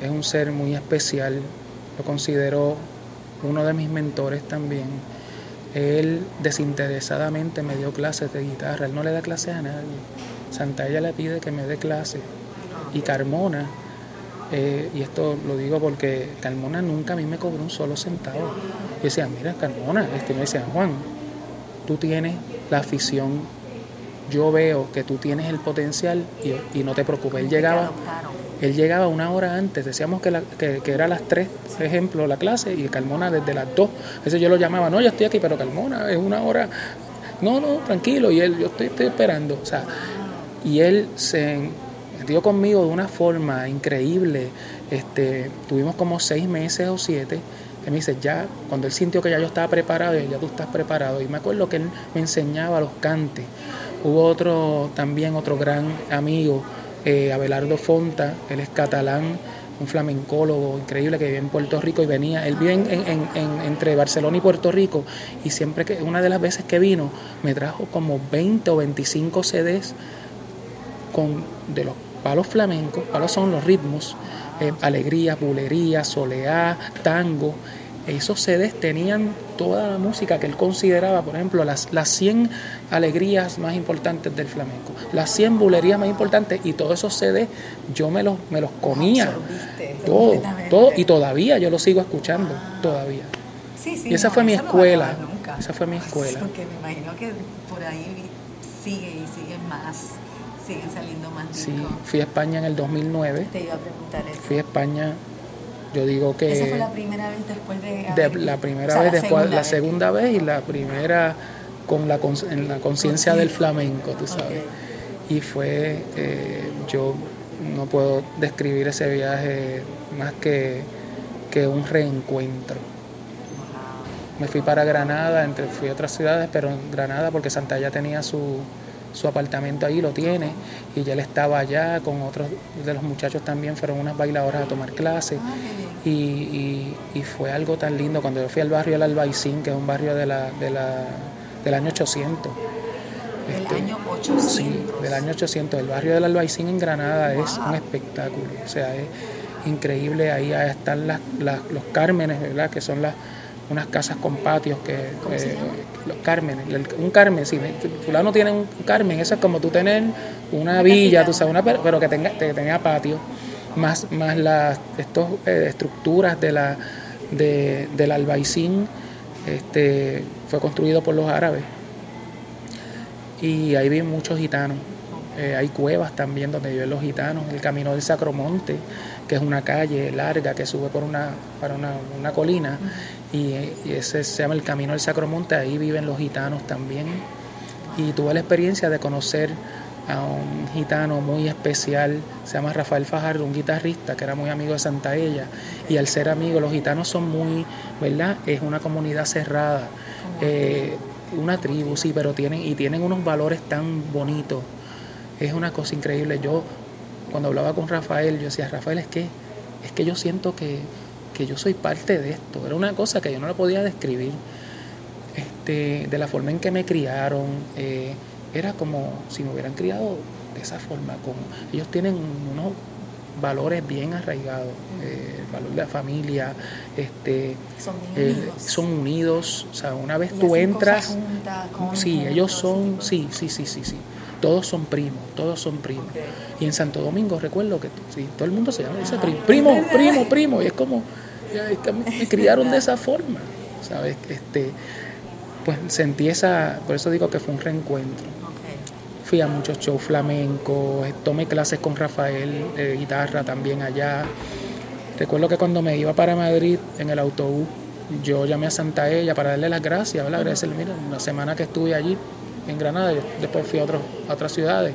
es un ser muy especial, lo considero uno de mis mentores también. Él desinteresadamente me dio clases de guitarra, él no le da clases a nadie. Santalla le pide que me dé clases. Y Carmona, eh, y esto lo digo porque Carmona nunca a mí me cobró un solo centavo. Y decía, mira Carmona, este me decía, Juan, tú tienes la afición, yo veo que tú tienes el potencial y, no te preocupes. Él llegaba, él llegaba una hora antes, decíamos que, que, era las 3, por ejemplo, la clase, y Carmona desde las 2. Eso yo lo llamaba, no, yo estoy aquí, pero Carmona es una hora. No, no, tranquilo, y él, yo estoy, estoy esperando. O sea, y él se metió conmigo de una forma increíble. Este, tuvimos como seis meses o siete. Él me dice, ya, cuando él sintió que ya yo estaba preparado, ya tú estás preparado. Y me acuerdo que él me enseñaba los cantes. Hubo otro, también otro gran amigo, eh, Abelardo Fonta, él es catalán, un flamencólogo increíble que vive en Puerto Rico y venía, él vive en, entre Barcelona y Puerto Rico y siempre que, una de las veces que vino, me trajo como 20 o 25 CDs con, de los palos flamencos, palos son los ritmos, eh, alegría, bulería, soleá, tango, esos CDs tenían toda la música que él consideraba, por ejemplo, las, las 100 alegrías más importantes del flamenco, las 100 bulerías más importantes y todos esos CDs yo me los, me los comía. Todo, todo, y todavía yo los sigo escuchando, todavía. y esa fue mi escuela. esa fue mi escuela. Porque me imagino que por ahí sigue y sigue más siguen saliendo más Sí, fui a España en el 2009. Te iba a preguntar eso. Fui a España yo digo que... ¿Esa fue la primera vez después de... la primera vez después, la segunda vez. y la primera con la, en la conciencia del flamenco, tú sabes. Y fue, eh, yo no puedo describir ese viaje más que, que un reencuentro. Me fui para Granada, entre, fui a otras ciudades, pero en Granada porque Santalla tenía su, su apartamento ahí, lo tiene, y ya él estaba allá con otros de los muchachos también, fueron unas bailadoras a tomar clases, ah, y, y, fue algo tan lindo cuando yo fui al barrio del Albaicín, que es un barrio de la, de la, del año 800. Del este, año 800. Sí, del año 800. El barrio del Albaicín en Granada es un espectáculo, o sea, es increíble, ahí están las, los cármenes, ¿verdad? Que son las unas casas con patios que eh, los Carmen, un Carmen, si fulano tiene un Carmen, eso es como tú tener una villa, tú sabes, una, pero que tenga, que tenga patio, más, más las estos, eh, estructuras de la, de, del albaicín, este, fue construido por los árabes. Y ahí viven muchos gitanos. Eh, hay cuevas también donde viven los gitanos, el camino del Sacromonte, que es una calle larga que sube por una, para una, una colina, y, ese se llama el Camino del Sacromonte, ahí viven los gitanos también. Y tuve la experiencia de conocer a un gitano muy especial, se llama Rafael Fajardo, un guitarrista que era muy amigo de Santa Ella. Y al ser amigo, los gitanos son muy, ¿verdad? Es una comunidad cerrada, eh, una tribu, sí, pero tienen, y tienen unos valores tan bonitos. Es una cosa increíble. Yo, cuando hablaba con Rafael, yo decía, Rafael, es que, es que yo siento que que yo soy parte de esto. Era una cosa que yo no la podía describir. Este, de la forma en que me criaron, eh, era como si me hubieran criado de esa forma. Con, ellos tienen unos valores bien arraigados, eh, el valor de la familia, este, son, unidos. son unidos. O sea, una vez tú entras, sí, ellos son, sí, sí, sí, sí, sí todos son primos, todos son primos. Y en Santo Domingo recuerdo que sí, todo el mundo se llama, dice primo, primo, primo, primo, y es como, me criaron de esa forma, ¿sabes? Este, pues sentí esa, por eso digo que fue un reencuentro. Fui a muchos shows flamencos, tomé clases con Rafael de guitarra también allá. Recuerdo que cuando me iba para Madrid en el autobús, yo llamé a Santa Ella para darle las gracias, ¿verdad? agradecerle, mira, una semana que estuve allí en Granada, yo después fui a, otras ciudades.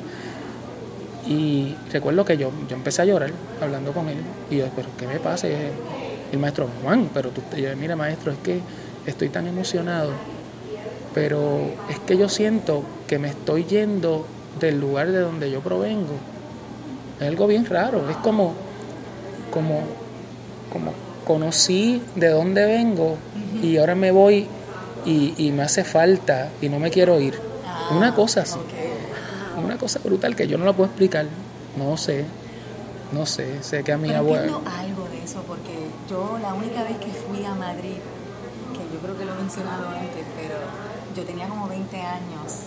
Y recuerdo que yo, yo empecé a llorar hablando con él. Y yo, pero ¿qué me pasa? Y el maestro, Juan, pero tú, yo, mira maestro, es que estoy tan emocionado, pero es que yo siento que me estoy yendo del lugar de donde yo provengo. Es algo bien raro, es como, como, como conocí de dónde vengo y ahora me voy y me hace falta y no me quiero ir una ah, cosa así. Una cosa brutal que yo no la puedo explicar. No sé. No sé. Sé que a mi abuela. algo de eso porque yo la única vez que fui a Madrid, que yo creo que lo he mencionado antes, pero yo tenía como 20 años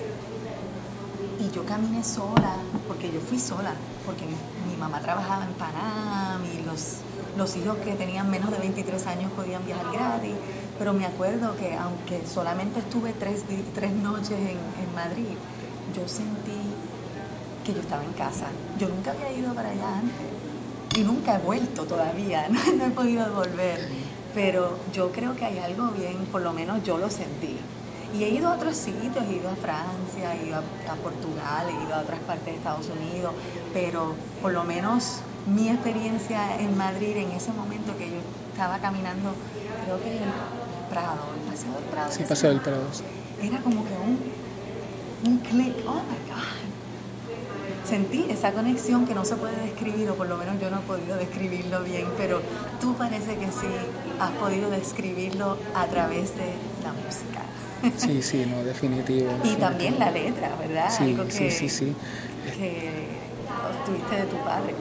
y yo caminé sola, porque yo fui sola, porque mi, mamá trabajaba en Panamá y los, los hijos que tenían menos de 23 años podían viajar gratis pero me acuerdo que aunque solamente estuve tres, tres noches en, Madrid, yo sentí que yo estaba en casa. Yo nunca había ido para allá antes y nunca he vuelto todavía, no, he podido volver, pero yo creo que hay algo bien, por lo menos yo lo sentí. Y he ido a otros sitios, he ido a Francia, he ido a, Portugal, he ido a otras partes de Estados Unidos, pero por lo menos mi experiencia en Madrid en ese momento que yo estaba caminando, creo que Prado, el Paseo del Prado. Sí, Paseo del Prado. Era como que un, un clic, oh my God. Sentí esa conexión que no se puede describir, o por lo menos yo no he podido describirlo bien, pero tú parece que sí has podido describirlo a través de la música. Sí, sí, no, definitivo. y también la letra, ¿verdad? Sí, Algo que, sí, sí, sí. Que obtuviste de tu padre.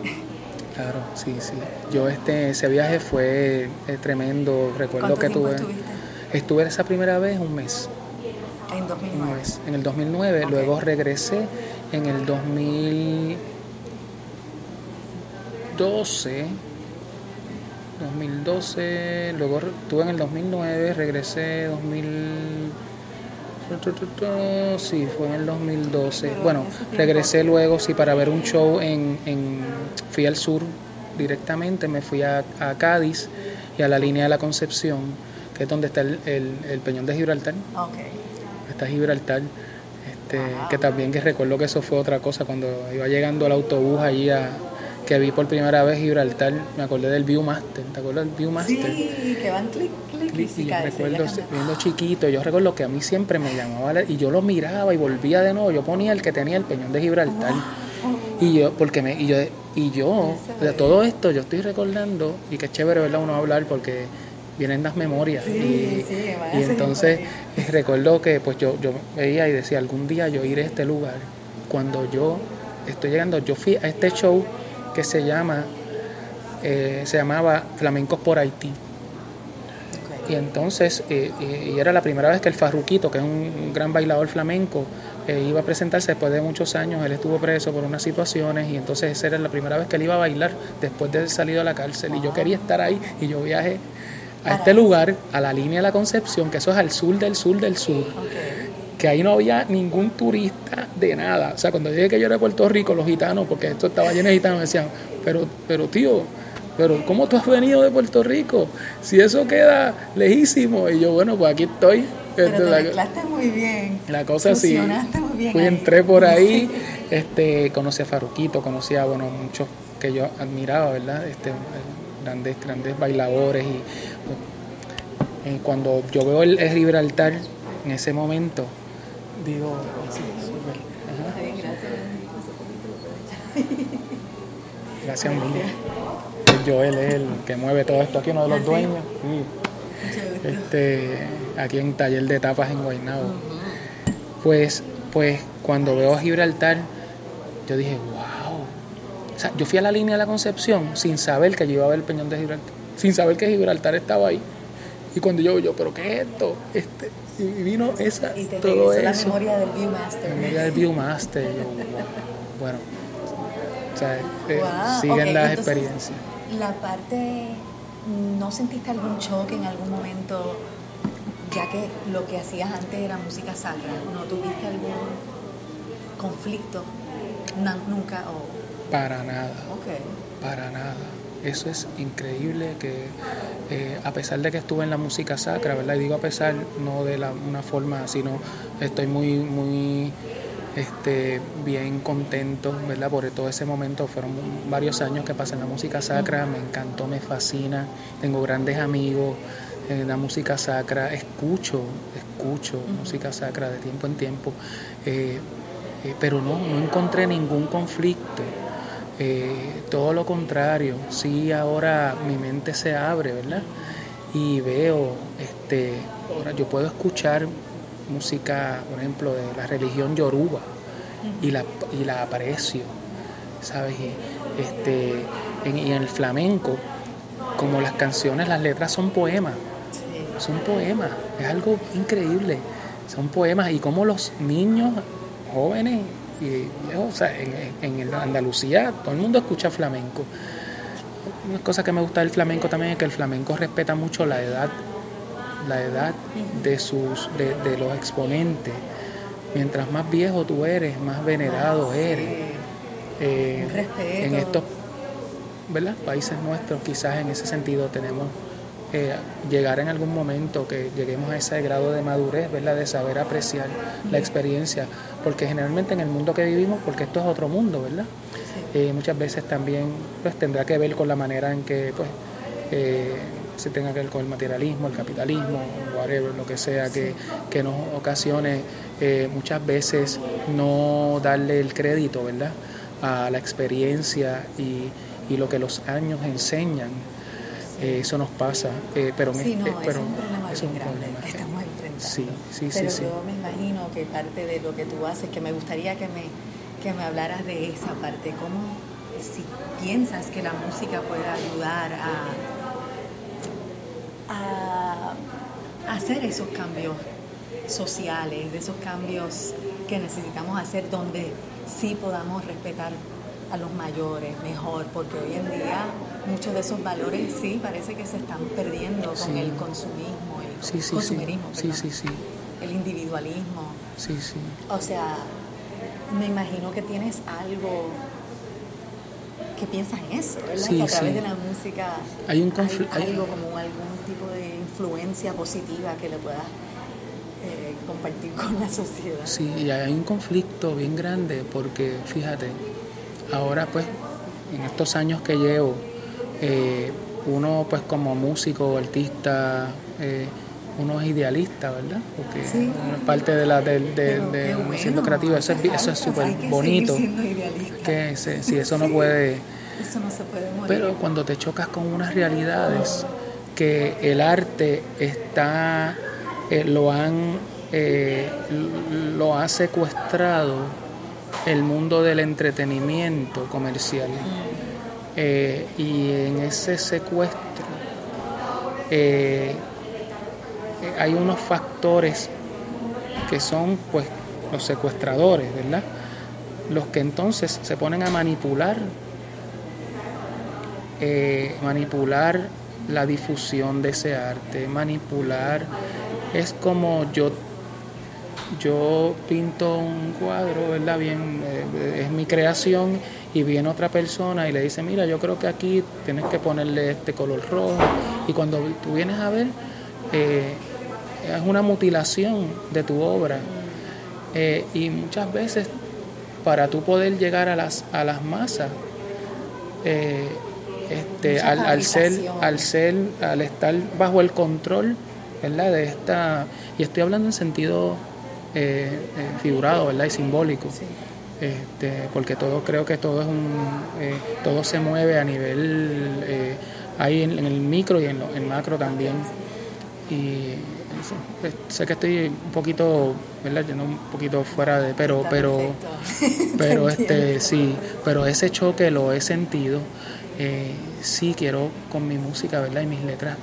Claro, sí, sí. Yo este, ese viaje fue eh, tremendo. Recuerdo que tuve. Estuviste? Estuve esa primera vez un mes. En 2009. En el 2009, luego regresé en el 2012. 2012, luego estuve en el 2009, regresé 2000 Sí, fue en el 2012. Bueno, regresé luego, sí, para ver un show en, en fui al sur directamente, me fui a, a, Cádiz y a la línea de la Concepción, que es donde está el, el, Peñón de Gibraltar. Okay. Está Gibraltar, este, que también que recuerdo que eso fue otra cosa, cuando iba llegando el autobús allí a, que vi por primera vez Gibraltar, me acordé del Viewmaster, ¿te acuerdas del Viewmaster? Sí, que van clic, clic, y yo recuerdo viendo chiquito, yo recuerdo que a mí siempre me llamaba y yo lo miraba y volvía de nuevo, yo ponía el que tenía el peñón de Gibraltar. Y yo, porque me, y yo, y yo, de todo esto, yo estoy recordando, y qué chévere, ¿verdad? Uno hablar porque vienen las memorias. y, y entonces recuerdo que pues yo, yo veía y decía, algún día yo iré a este lugar. Cuando yo estoy llegando, yo fui a este show que se llama, eh, se llamaba Flamencos por Haití. Y entonces, eh, y era la primera vez que el Farruquito, que es un, gran bailador flamenco, eh, iba a presentarse después de muchos años. Él estuvo preso por unas situaciones y entonces esa era la primera vez que él iba a bailar después de haber salido de la cárcel. Y yo quería estar ahí y yo viajé a este lugar, a la línea de la Concepción, que eso es al sur del sur del sur que ahí no había ningún turista de nada. O sea, cuando dije que yo era de Puerto Rico, los gitanos, porque esto estaba lleno de gitanos, me decían, pero, pero tío, pero ¿cómo tú has venido de Puerto Rico? Si eso queda lejísimo. Y yo, bueno, pues aquí estoy. Pero te mezclaste muy bien. La cosa sí. Muy bien fui, entré por ahí, este, conocí a Faruquito, conocí a, bueno, muchos que yo admiraba, ¿verdad? Este, grandes, grandes bailadores. Y, pues, cuando yo veo el, el Gibraltar, en ese momento, digo, sí, súper. Gracias, Gracias Joel es el que mueve todo esto aquí, uno de los dueños. Este, aquí en taller de tapas en Guaynabo. Pues, pues cuando veo a Gibraltar, yo dije, wow. O sea, yo fui a la línea de la Concepción sin saber que yo iba a ver el peñón de Gibraltar, sin saber que Gibraltar estaba ahí. Y cuando yo, yo, pero ¿qué es esto? Este, y vino esa, y te todo eso. la memoria del Viewmaster. La memoria del Viewmaster. bueno, o sea, eh, siguen las experiencias. La parte, ¿no sentiste algún choque en algún momento? Ya que lo que hacías antes era música sacra, ¿no tuviste algún conflicto? nunca o... Para nada. Para nada eso es increíble que eh, a pesar de que estuve en la música sacra, ¿verdad? Y digo a pesar, no de la, una forma, sino estoy muy, muy este, bien contento, ¿verdad? Por todo ese momento, fueron varios años que pasé en la música sacra, me encantó, me fascina, tengo grandes amigos en la música sacra, escucho, escucho música sacra de tiempo en tiempo, eh, eh, pero no, no encontré ningún conflicto eh, todo lo contrario, sí ahora mi mente se abre, ¿verdad? Y veo, este, ahora yo puedo escuchar música, por ejemplo, de la religión yoruba y la, y la aprecio, ¿sabes? Este, y en el flamenco, como las canciones, las letras son poemas, son poemas, es algo increíble, son poemas y como los niños jóvenes y o sea, en, en, Andalucía todo el mundo escucha flamenco. Una cosa que me gusta del flamenco también es que el flamenco respeta mucho la edad, la edad de sus, de, los exponentes. Mientras más viejo tú eres, más venerado ah, eres. Eh, en estos ¿verdad? países nuestros quizás en ese sentido tenemos eh, llegar en algún momento que lleguemos a ese grado de madurez, ¿verdad? de saber apreciar la experiencia, porque generalmente en el mundo que vivimos, porque esto es otro mundo, ¿verdad? Eh, muchas veces también pues, tendrá que ver con la manera en que pues, eh, se tenga que ver con el materialismo, el capitalismo, whatever, lo que sea, que, que nos ocasione muchas veces no darle el crédito, ¿verdad? a la experiencia y, y lo que los años enseñan eh, eso nos pasa, eh, pero, sí, no, pero es un problema es un problema que estamos enfrentando. Sí, sí, pero sí, yo me imagino que parte de lo que tú haces, que me gustaría que me, que me hablaras de esa parte, cómo si piensas que la música puede ayudar a, a hacer esos cambios sociales, de esos cambios que necesitamos hacer donde sí podamos respetar a los mayores mejor, porque hoy en día muchos de esos valores sí parece que se están perdiendo con el consumismo, el sí, sí, consumerismo, el individualismo. Sí, sí. O sea, me imagino que tienes algo que piensas en eso, ¿verdad? que a través de la música hay un hay algo como algún tipo de influencia positiva que le puedas eh, compartir con la sociedad. Sí, y hay un conflicto bien grande porque, fíjate, ahora pues en estos años que llevo, uno pues como músico o artista, uno es idealista, ¿verdad? Porque es parte de la de, de, siendo creativo, eso es eso es súper bonito. Que si eso no puede eso no se puede morir. Pero cuando te chocas con unas realidades que el arte está eh, lo han eh, lo ha secuestrado el mundo del entretenimiento comercial mm. Eh, y en ese secuestro hay unos factores que son pues los secuestradores, ¿verdad? Los que entonces se ponen a manipular, eh, manipular la difusión de ese arte, manipular, es como yo yo pinto un cuadro, ¿verdad? Bien, eh, es mi creación y viene otra persona y le dice, mira, yo creo que aquí tienes que ponerle este color rojo. Y cuando tú vienes a ver, eh, es una mutilación de tu obra. Eh, y muchas veces para tú poder llegar a las, a las masas, este, al, ser, al ser, al estar bajo el control, ¿verdad? De esta, y estoy hablando en sentido eh, figurado, ¿verdad? Y simbólico. Este, porque todo creo que todo es un todo se mueve a nivel ahí en, el micro y en, en el macro también y sé que estoy un poquito, ¿verdad? Yendo un poquito fuera de, pero, pero, pero este, sí, pero ese choque lo he sentido. Eh, sí quiero con mi música, ¿verdad? Y mis letras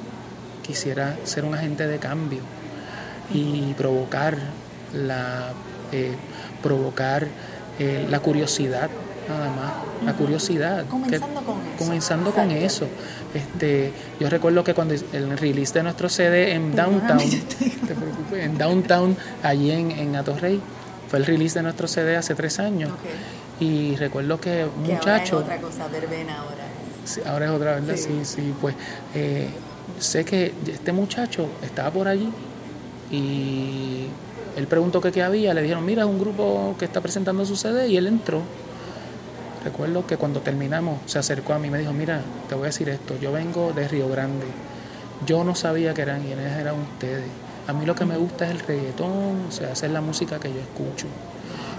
quisiera ser un agente de cambio y provocar la, eh, provocar eh, la curiosidad nada más, la curiosidad. Comenzando con eso. Comenzando con eso. Este, yo recuerdo que cuando el release de nuestro CD en Downtown, en Downtown, allí en, en Atorrey, fue el release de nuestro CD hace tres años. Y recuerdo que un muchacho... Ahora es otra cosa, verbena ahora. Sí, ahora es otra, ¿verdad? Sí, sí, pues eh, sé que este muchacho estaba por allí y él preguntó qué había, le dijeron, mira, es un grupo que está presentando su CD y él entró Recuerdo que cuando terminamos se acercó a mí y me dijo, mira, te voy a decir esto, yo vengo de Río Grande, yo no sabía que eran quienes eran ustedes. A mí lo que me gusta es el reggaetón, o sea, hacer la música que yo escucho.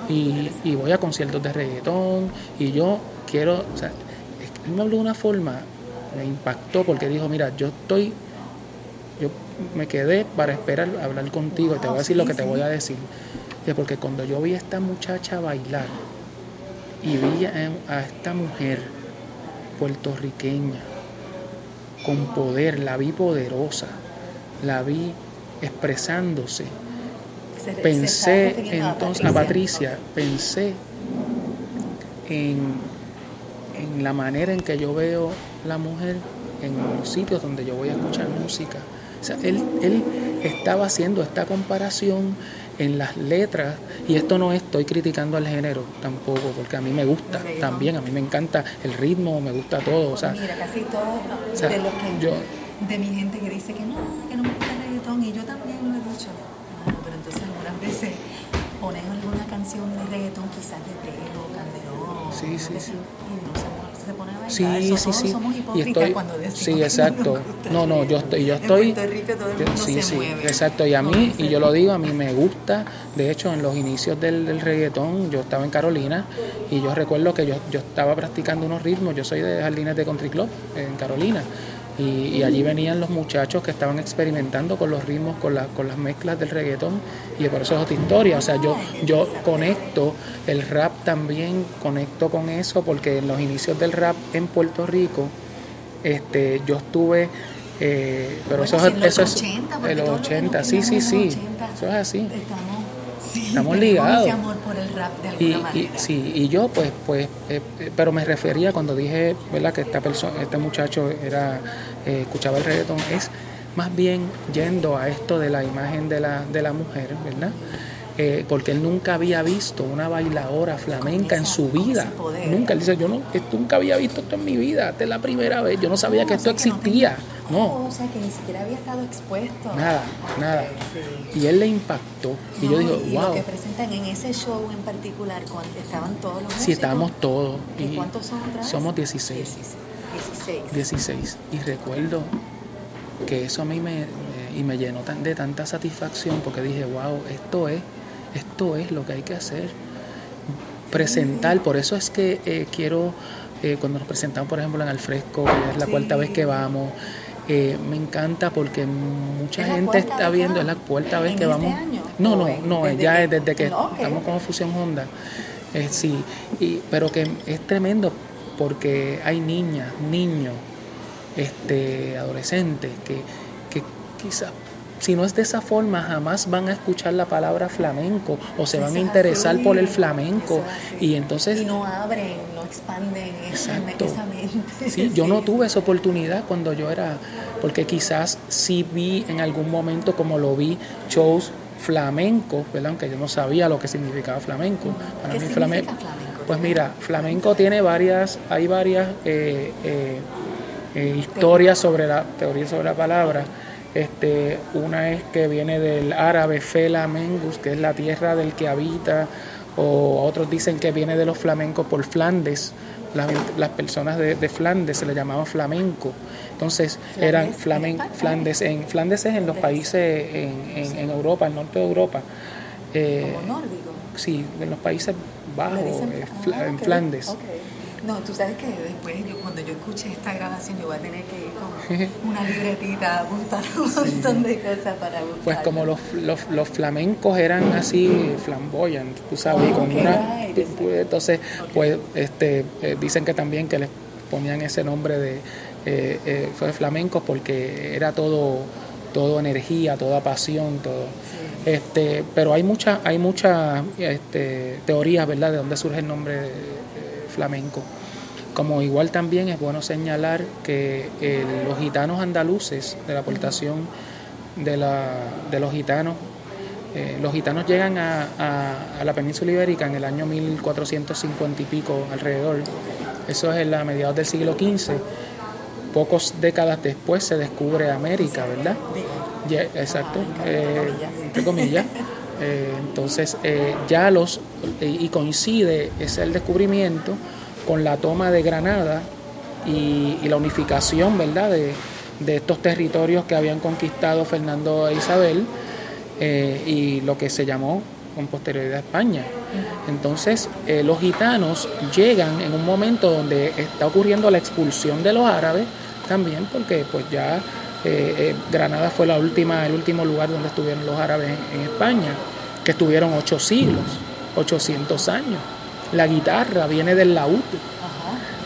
Y, voy a conciertos de reggaetón y yo quiero, o sea, él me habló de una forma, me impactó porque dijo, mira, yo estoy, me quedé para esperar hablar contigo y te voy a decir lo que te voy a decir. porque cuando yo vi a esta muchacha bailar, y vi a, esta mujer puertorriqueña con poder, la vi poderosa, la vi expresándose. pensé entonces, a Patricia, pensé en, en la manera en que yo veo la mujer en los sitios donde yo voy a escuchar música. O sea, él, él estaba haciendo esta comparación en las letras, y esto no estoy criticando al género tampoco, porque a mí me gusta también, a mí me encanta el ritmo, me gusta todo. O sea, Mira, casi todo de, lo que, yo, de mi gente que dice que no, que no me gusta el reggaetón, y yo también lo he dicho. No, pero entonces algunas veces ponen alguna canción de reggaetón, quizás de Teo, Calderón, sí, sí, sí. Se pone a bailar. Sí, sí, sí. Somos y estoy, cuando decimos Sí, exacto. No, no, yo estoy, yo estoy. En Puerto Rico todo el mundo sí, se sí, mueve. exacto. Y a mí, y yo lo digo, a mí me gusta. De hecho, en los inicios del, del reggaetón, yo estaba en Carolina y yo recuerdo que yo, yo estaba practicando unos ritmos. Yo soy de Jardines de Country Club en Carolina. Y, allí venían los muchachos que estaban experimentando con los ritmos, con, con las mezclas del reggaetón, y por eso es otra historia. O sea, yo, yo conecto el rap también, conecto con eso, porque en los inicios del rap en Puerto Rico, este, yo estuve eh, pero eso, eso es en los 80, sí, sí, sí, eso es así. Estamos ligados. y, y, sí, y yo pues, pues, eh, eh, pero me refería cuando dije, ¿verdad? Que esta persona, este muchacho era, eh, escuchaba el reggaetón, es más bien yendo a esto de la imagen de la, de la mujer, ¿verdad? eh, porque él nunca había visto una bailadora flamenca en su vida. Nunca, él dice, yo no, nunca había visto esto en mi vida, esta es la primera vez, yo no sabía que esto existía. No, O sea, que ni siquiera había estado expuesto. Nada, nada. Y él le impactó. y yo digo, y wow. Lo que presentan en ese show en particular, cuando estaban todos los Sí, estábamos todos. ¿Y cuántos son? Somos 16. 16. 16. Y recuerdo que eso a mí me, y me llenó de tanta satisfacción porque dije, wow, esto es, esto es lo que hay que hacer. Presentar, por eso es que eh, quiero, eh, cuando nos presentamos, por ejemplo, en Alfresco, que es la cuarta vez que vamos, eh, me encanta porque mucha gente está viendo, es la cuarta vez que este vamos. Año? No, no, no, ya es desde que estamos como Fusión Honda. sí, y, pero que es tremendo porque hay niñas, niños, este, adolescentes que, que quizás si no es de esa forma, jamás van a escuchar la palabra flamenco o se van a interesar por el flamenco. Y entonces... Y no abren, no expanden esa, mente. Sí, yo no tuve esa oportunidad cuando yo era, porque quizás sí vi en algún momento como lo vi shows flamenco, ¿verdad? Aunque yo no sabía lo que significaba flamenco. Para ¿Qué mí flamenco, Pues mira, flamenco tiene varias, hay varias eh, eh, eh, historias sobre la teoría sobre la palabra. Este, una es que viene del árabe Fela Mengus, que es la tierra del que habita, o otros dicen que viene de los flamencos por Flandes. Las, personas de, Flandes se le llamaba flamenco. Entonces eran flamenco, Flandes, en, Flandes es en los países en, en, Europa, el norte de Europa. Eh, nórdico? Sí, en los Países Bajos, eh, ah, en Flandes. No, tú sabes que después, yo, cuando yo escuche esta grabación, yo voy a tener que ir con una libretita a apuntar un montón de cosas para buscar. Pues como los, los, flamencos eran así flamboyantes, tú sabes, con una, entonces, pues este, eh, dicen que también que les ponían ese nombre de eh, eh, fue flamencos porque era todo todo energía, toda pasión, todo. Este, pero hay muchas hay muchas este, teorías, ¿verdad? De dónde surge el nombre flamenco. Como igual también es bueno señalar que eh, los gitanos andaluces, de la aportación de, la, de los gitanos, eh, los gitanos llegan a, a, la península ibérica en el año 1450 y pico alrededor. Eso es en la mediados del siglo XV. Pocos décadas después se descubre América, ¿verdad? Exacto, eh, entre comillas. Eh, entonces, eh, ya los, y coincide ese el descubrimiento con la toma de Granada y, la unificación, ¿verdad?, de, estos territorios que habían conquistado Fernando e Isabel y lo que se llamó con posterioridad España. Entonces, los gitanos llegan en un momento donde está ocurriendo la expulsión de los árabes también, porque pues ya Granada fue la última, el último lugar donde estuvieron los árabes en España que estuvieron ocho siglos, 800 años. La guitarra viene del laúd.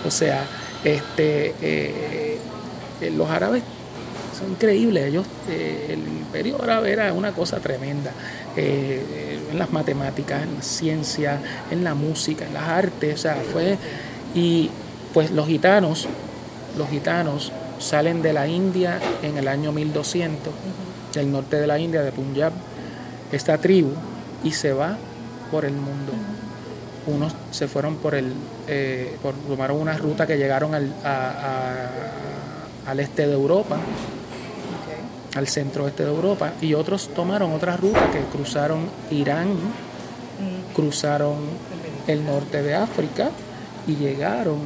O sea, este, eh, los árabes son increíbles. Ellos, eh, el imperio árabe era una cosa tremenda. Eh, en las matemáticas, en la ciencia, en la música, en las artes. O sea, fue. Y pues los gitanos, los gitanos salen de la India en el año 1200, del norte de la India, de Punjab esta tribu y se va por el mundo. Unos se fueron por el, eh, por, tomaron una ruta que llegaron al, al este de Europa, al centro este de Europa, y otros tomaron otra ruta que cruzaron Irán, mm. cruzaron el norte de África y llegaron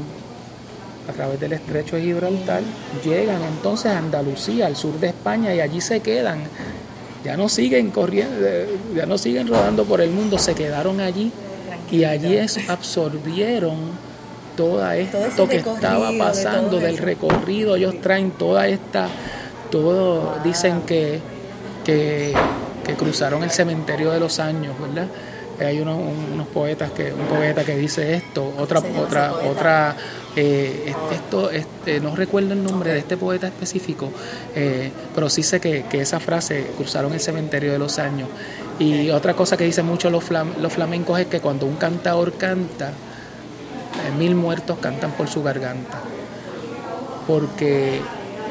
a través del estrecho de Gibraltar, llegan entonces a Andalucía, al sur de España, y allí se quedan. Ya no siguen corriendo, ya no siguen rodando por el mundo, se quedaron allí. Y allí absorbieron todo esto que estaba pasando del recorrido, ellos traen toda esta, todo, dicen que, que, que cruzaron el cementerio de los años, ¿verdad? Hay unos, unos, poetas que un poeta que dice esto otra otra otra eh, esto este, no recuerdo el nombre de este poeta específico eh, pero sí sé que, esa frase cruzaron el cementerio de los años. Y otra cosa que dicen mucho los, los flamencos es que cuando un cantador canta eh, mil muertos cantan por su garganta. Porque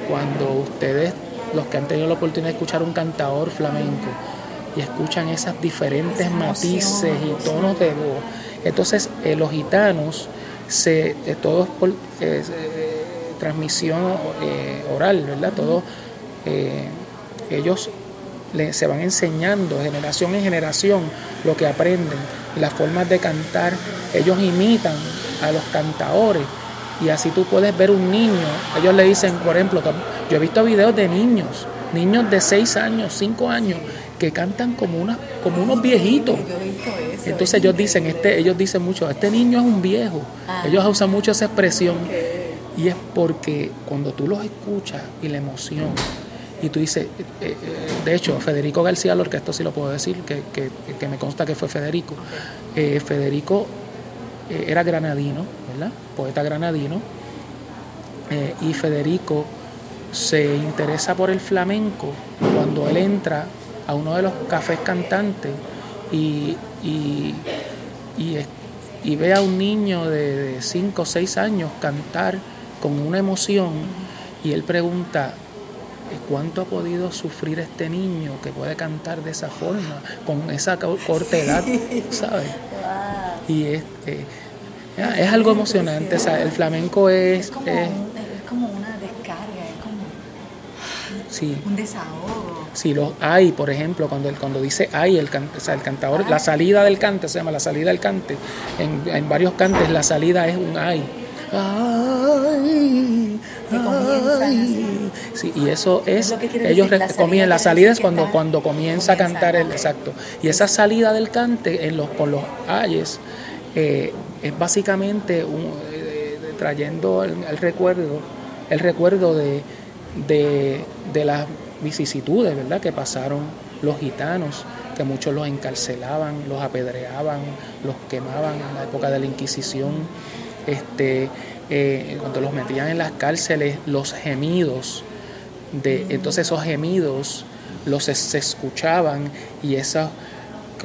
cuando ustedes los que han tenido la oportunidad de escuchar un cantador flamenco y escuchan esas diferentes matices y tonos de voz. Entonces, eh, los gitanos, se, eh, todos por eh, transmisión oral, ¿verdad? Todos ellos se van enseñando generación en generación lo que aprenden, las formas de cantar, ellos imitan a los cantadores y así tú puedes ver un niño, ellos le dicen, por ejemplo, yo he visto videos de niños, niños de 6 años, 5 años, que cantan como, una, como unos viejitos. Entonces ellos dicen, este, ellos dicen mucho, este niño es un viejo. Ah. Ellos usan mucho esa expresión. Y es porque cuando tú los escuchas y la emoción, y tú dices, eh, eh, de hecho, Federico García Lorca, esto sí lo puedo decir, que, que, me consta que fue Federico. Eh, Federico era granadino, ¿verdad? Poeta granadino. y Federico se interesa por el flamenco cuando él entra a uno de los cafés cantantes y, y, y, ve a un niño de 5 o 6 años cantar con una emoción y él pregunta, ¿cuánto ha podido sufrir este niño que puede cantar de esa forma, con esa corta edad, ¿sabes? Y es, eh, es algo emocionante, el flamenco es... es como, una descarga, es como sí. un desahogo. Sí, los hay, por ejemplo, cuando, el, cuando dice hay, el, el cantador, la salida del cante se llama la salida del cante. En, en varios cantes la salida es un ay. Ay, Sí, y eso es, ellos comienzan, la salida es cuando, cuando comienza a cantar el exacto. Y esa salida del cante en los, por los ayes eh, es básicamente un, eh, trayendo el, recuerdo, el recuerdo de, de, de las vicisitudes ¿verdad? que pasaron los gitanos, que muchos los encarcelaban, los apedreaban, los quemaban en la época de la Inquisición este, eh, cuando los metían en las cárceles, los gemidos, de, entonces esos gemidos los se escuchaban y esos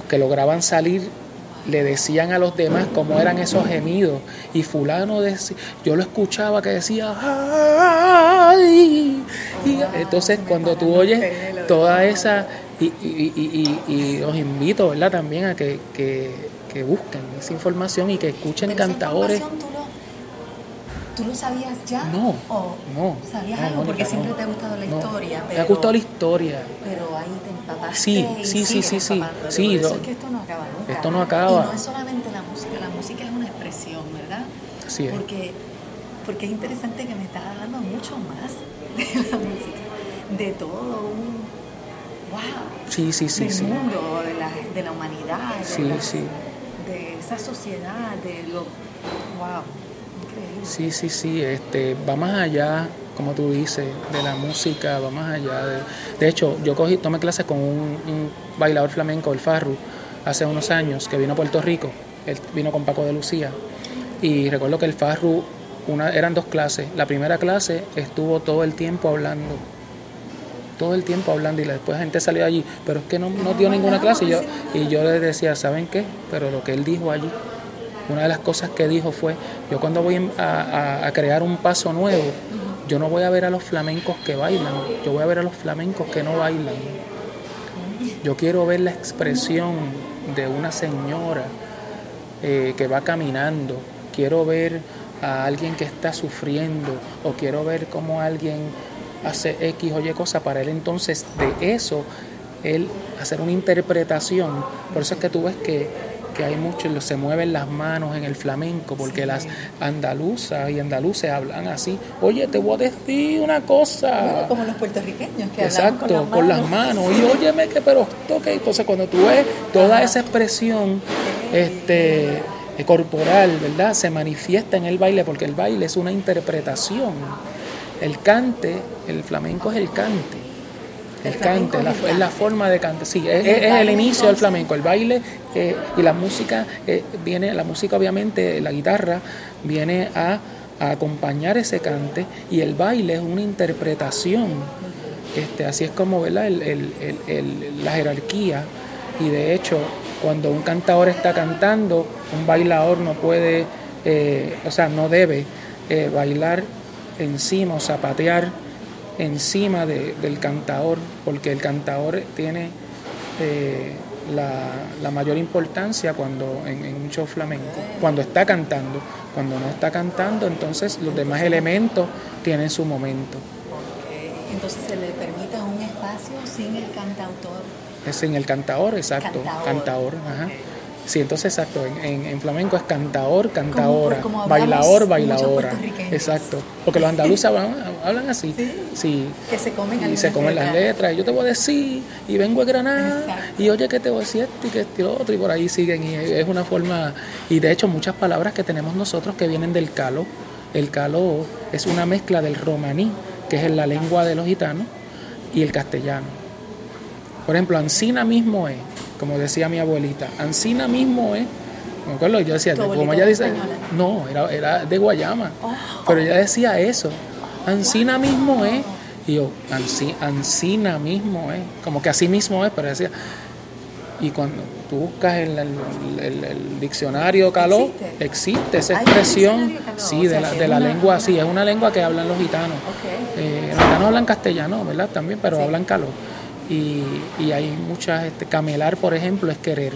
que lograban salir le decían a los demás cómo eran esos gemidos y fulano decía, yo lo escuchaba que decía ¡Ay! Y entonces cuando tú oyes toda esa y, y, y, los invito verdad también a que, que, que busquen esa información y que escuchen cantadores ¿Tú lo sabías ya? No. ¿O no. ¿Sabías algo? Porque siempre te ha gustado la historia. me ha gustado la historia. Pero ahí te empapaste. Sí, sí, sí, sí, sí. sí eso es que esto no acaba nunca. Esto no acaba. Y no es solamente la música, la música es una expresión, ¿verdad? Sí. Porque, porque es interesante que me estás hablando mucho más de la música, de todo un. ¡Wow! Sí, sí, sí. Del sí. mundo, de la, de la humanidad. De sí, sí. De esa sociedad, de lo. ¡Wow! Sí, sí, sí, este, va más allá, como tú dices, de la música, va más allá. De, de hecho, yo cogí, tomé clases con un, bailador flamenco, el Farru, hace unos años, que vino a Puerto Rico, él vino con Paco de Lucía, y recuerdo que el Farru, una, eran dos clases, la primera clase estuvo todo el tiempo hablando, todo el tiempo hablando y después la gente salió allí, pero es que no, no dio ninguna clase. Y yo, y yo le decía, ¿saben qué? Pero lo que él dijo allí una de las cosas que dijo fue, yo cuando voy a, crear un paso nuevo, yo no voy a ver a los flamencos que bailan, yo voy a ver a los flamencos que no bailan. Yo quiero ver la expresión de una señora eh, que va caminando, quiero ver a alguien que está sufriendo o quiero ver cómo alguien hace X o Y cosa para él entonces de eso él hacer una interpretación. Por eso es que tú ves que que hay muchos, se mueven las manos en el flamenco, porque las andaluzas y andaluces hablan así, oye, te voy a decir una cosa. como los puertorriqueños que Exacto, hablan con, las, manos. Y óyeme que pero toque. Entonces cuando tú ves toda esa expresión este, corporal, ¿verdad? Se manifiesta en el baile, porque el baile es una interpretación. El cante, el flamenco es el cante. El cante, es la forma de cantar, sí, es, el, inicio del flamenco, el baile eh, y la música eh, viene, la música obviamente, la guitarra viene a, acompañar ese cante y el baile es una interpretación, este, así es como ¿verdad? la jerarquía y de hecho cuando un cantador está cantando, un bailador no puede, eh, o sea, no debe bailar encima o zapatear encima del cantador, porque el cantador tiene eh, la, mayor importancia cuando en, un show flamenco, cuando está cantando. Cuando no está cantando, entonces los demás elementos tienen su momento. Entonces se le permite un espacio sin el cantautor. Es sin el cantador, exacto. Cantador, ajá. Sí, entonces exacto, en, en, flamenco es cantador, cantadora, bailador, bailadora. Exacto, porque los andaluces hablan, así. ¿Sí? Que se comen Y se comen las letras. Y yo te voy a decir, y vengo a Granada, y oye que te voy a decir esto y que este otro, y por ahí siguen. Y es una forma, y de hecho muchas palabras que tenemos nosotros que vienen del calo. El calo es una mezcla del romaní, que es la lengua de los gitanos, y el castellano. Por ejemplo, Ancina mismo es como decía mi abuelita, Ancina mismo es, me acuerdo, yo decía, como ella dice, no, era, era de Guayama, oh. pero ella decía eso, Ancina mismo es, y yo, Ancina mismo es, como que así mismo es, pero decía, y cuando tú buscas el, el, diccionario caló, existe, esa expresión, sí, de la, de la lengua, sí, es una lengua que hablan los gitanos. Eh, los gitanos hablan castellano, ¿verdad? También, pero hablan caló y, hay muchas, este, camelar por ejemplo es querer.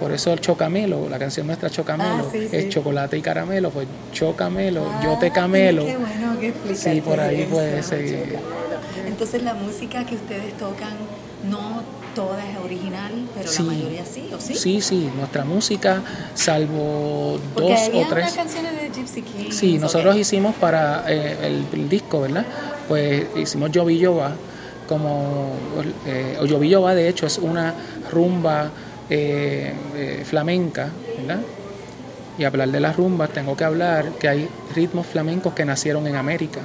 Por eso el chocamelo, la canción nuestra Chocamelo, ah, es chocolate y caramelo, pues chocamelo, yo te ah, camelo. Qué bueno que Sí, por ahí puede seguir. Entonces la música que ustedes tocan no toda es original, pero la mayoría sí, ¿o sí? Sí, sí, nuestra música, salvo dos o tres. canciones de Gypsy King. Sí, nosotros hicimos para eh, el, disco, ¿verdad? Pues hicimos Yo Va como eh, va de hecho es una rumba eh, eh, flamenca, ¿verdad? Y hablar de las rumbas tengo que hablar que hay ritmos flamencos que nacieron en América,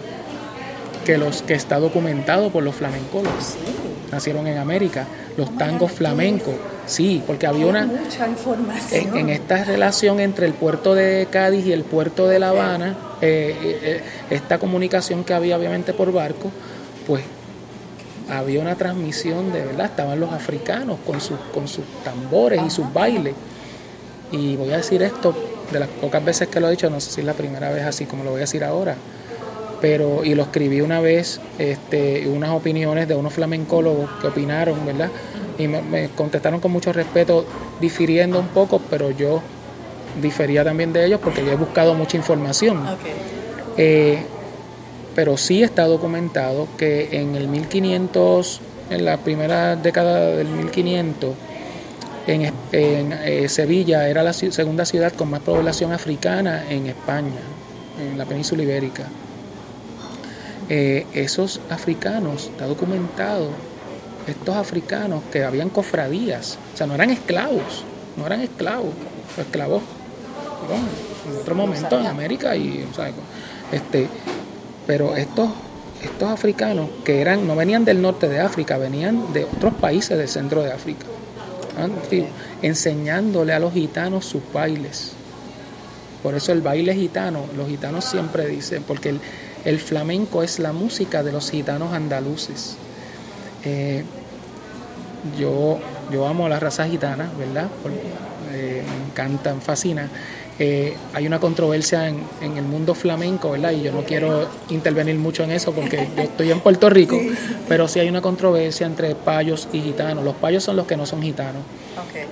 que los que está documentado por los flamencólogos. Nacieron en América, los tangos flamencos, sí, porque había una mucha información. En, esta relación entre el puerto de Cádiz y el puerto de La Habana, eh, esta comunicación que había obviamente por barco, pues había una transmisión de verdad, estaban los africanos con sus, con sus tambores y sus bailes. Y voy a decir esto, de las pocas veces que lo he dicho, no sé si es la primera vez así como lo voy a decir ahora, pero, y lo escribí una vez, este, unas opiniones de unos flamencólogos que opinaron, ¿verdad? Y me, contestaron con mucho respeto, difiriendo un poco, pero yo difería también de ellos porque yo he buscado mucha información. Eh, pero sí está documentado que en el 1500, en la primera década del 1500, en, eh, Sevilla era la segunda ciudad con más población africana en España, en la península ibérica. Eh, esos africanos, está documentado, estos africanos que habían cofradías, o sea, no eran esclavos, no eran esclavos, esclavos en otro momento en América y, o sea, este, pero estos, estos africanos que eran, no venían del norte de África, venían de otros países del centro de África, enseñándole a los gitanos sus bailes. Por eso el baile gitano, los gitanos siempre dicen, porque el, flamenco es la música de los gitanos andaluces. Eh, yo, yo amo a la raza gitana, ¿verdad? Eh, me encanta, me fascina. Eh, hay una controversia en, el mundo flamenco, ¿verdad? Y yo no quiero intervenir mucho en eso porque yo estoy en Puerto Rico, pero sí hay una controversia entre payos y gitanos. Los payos son los que no son gitanos.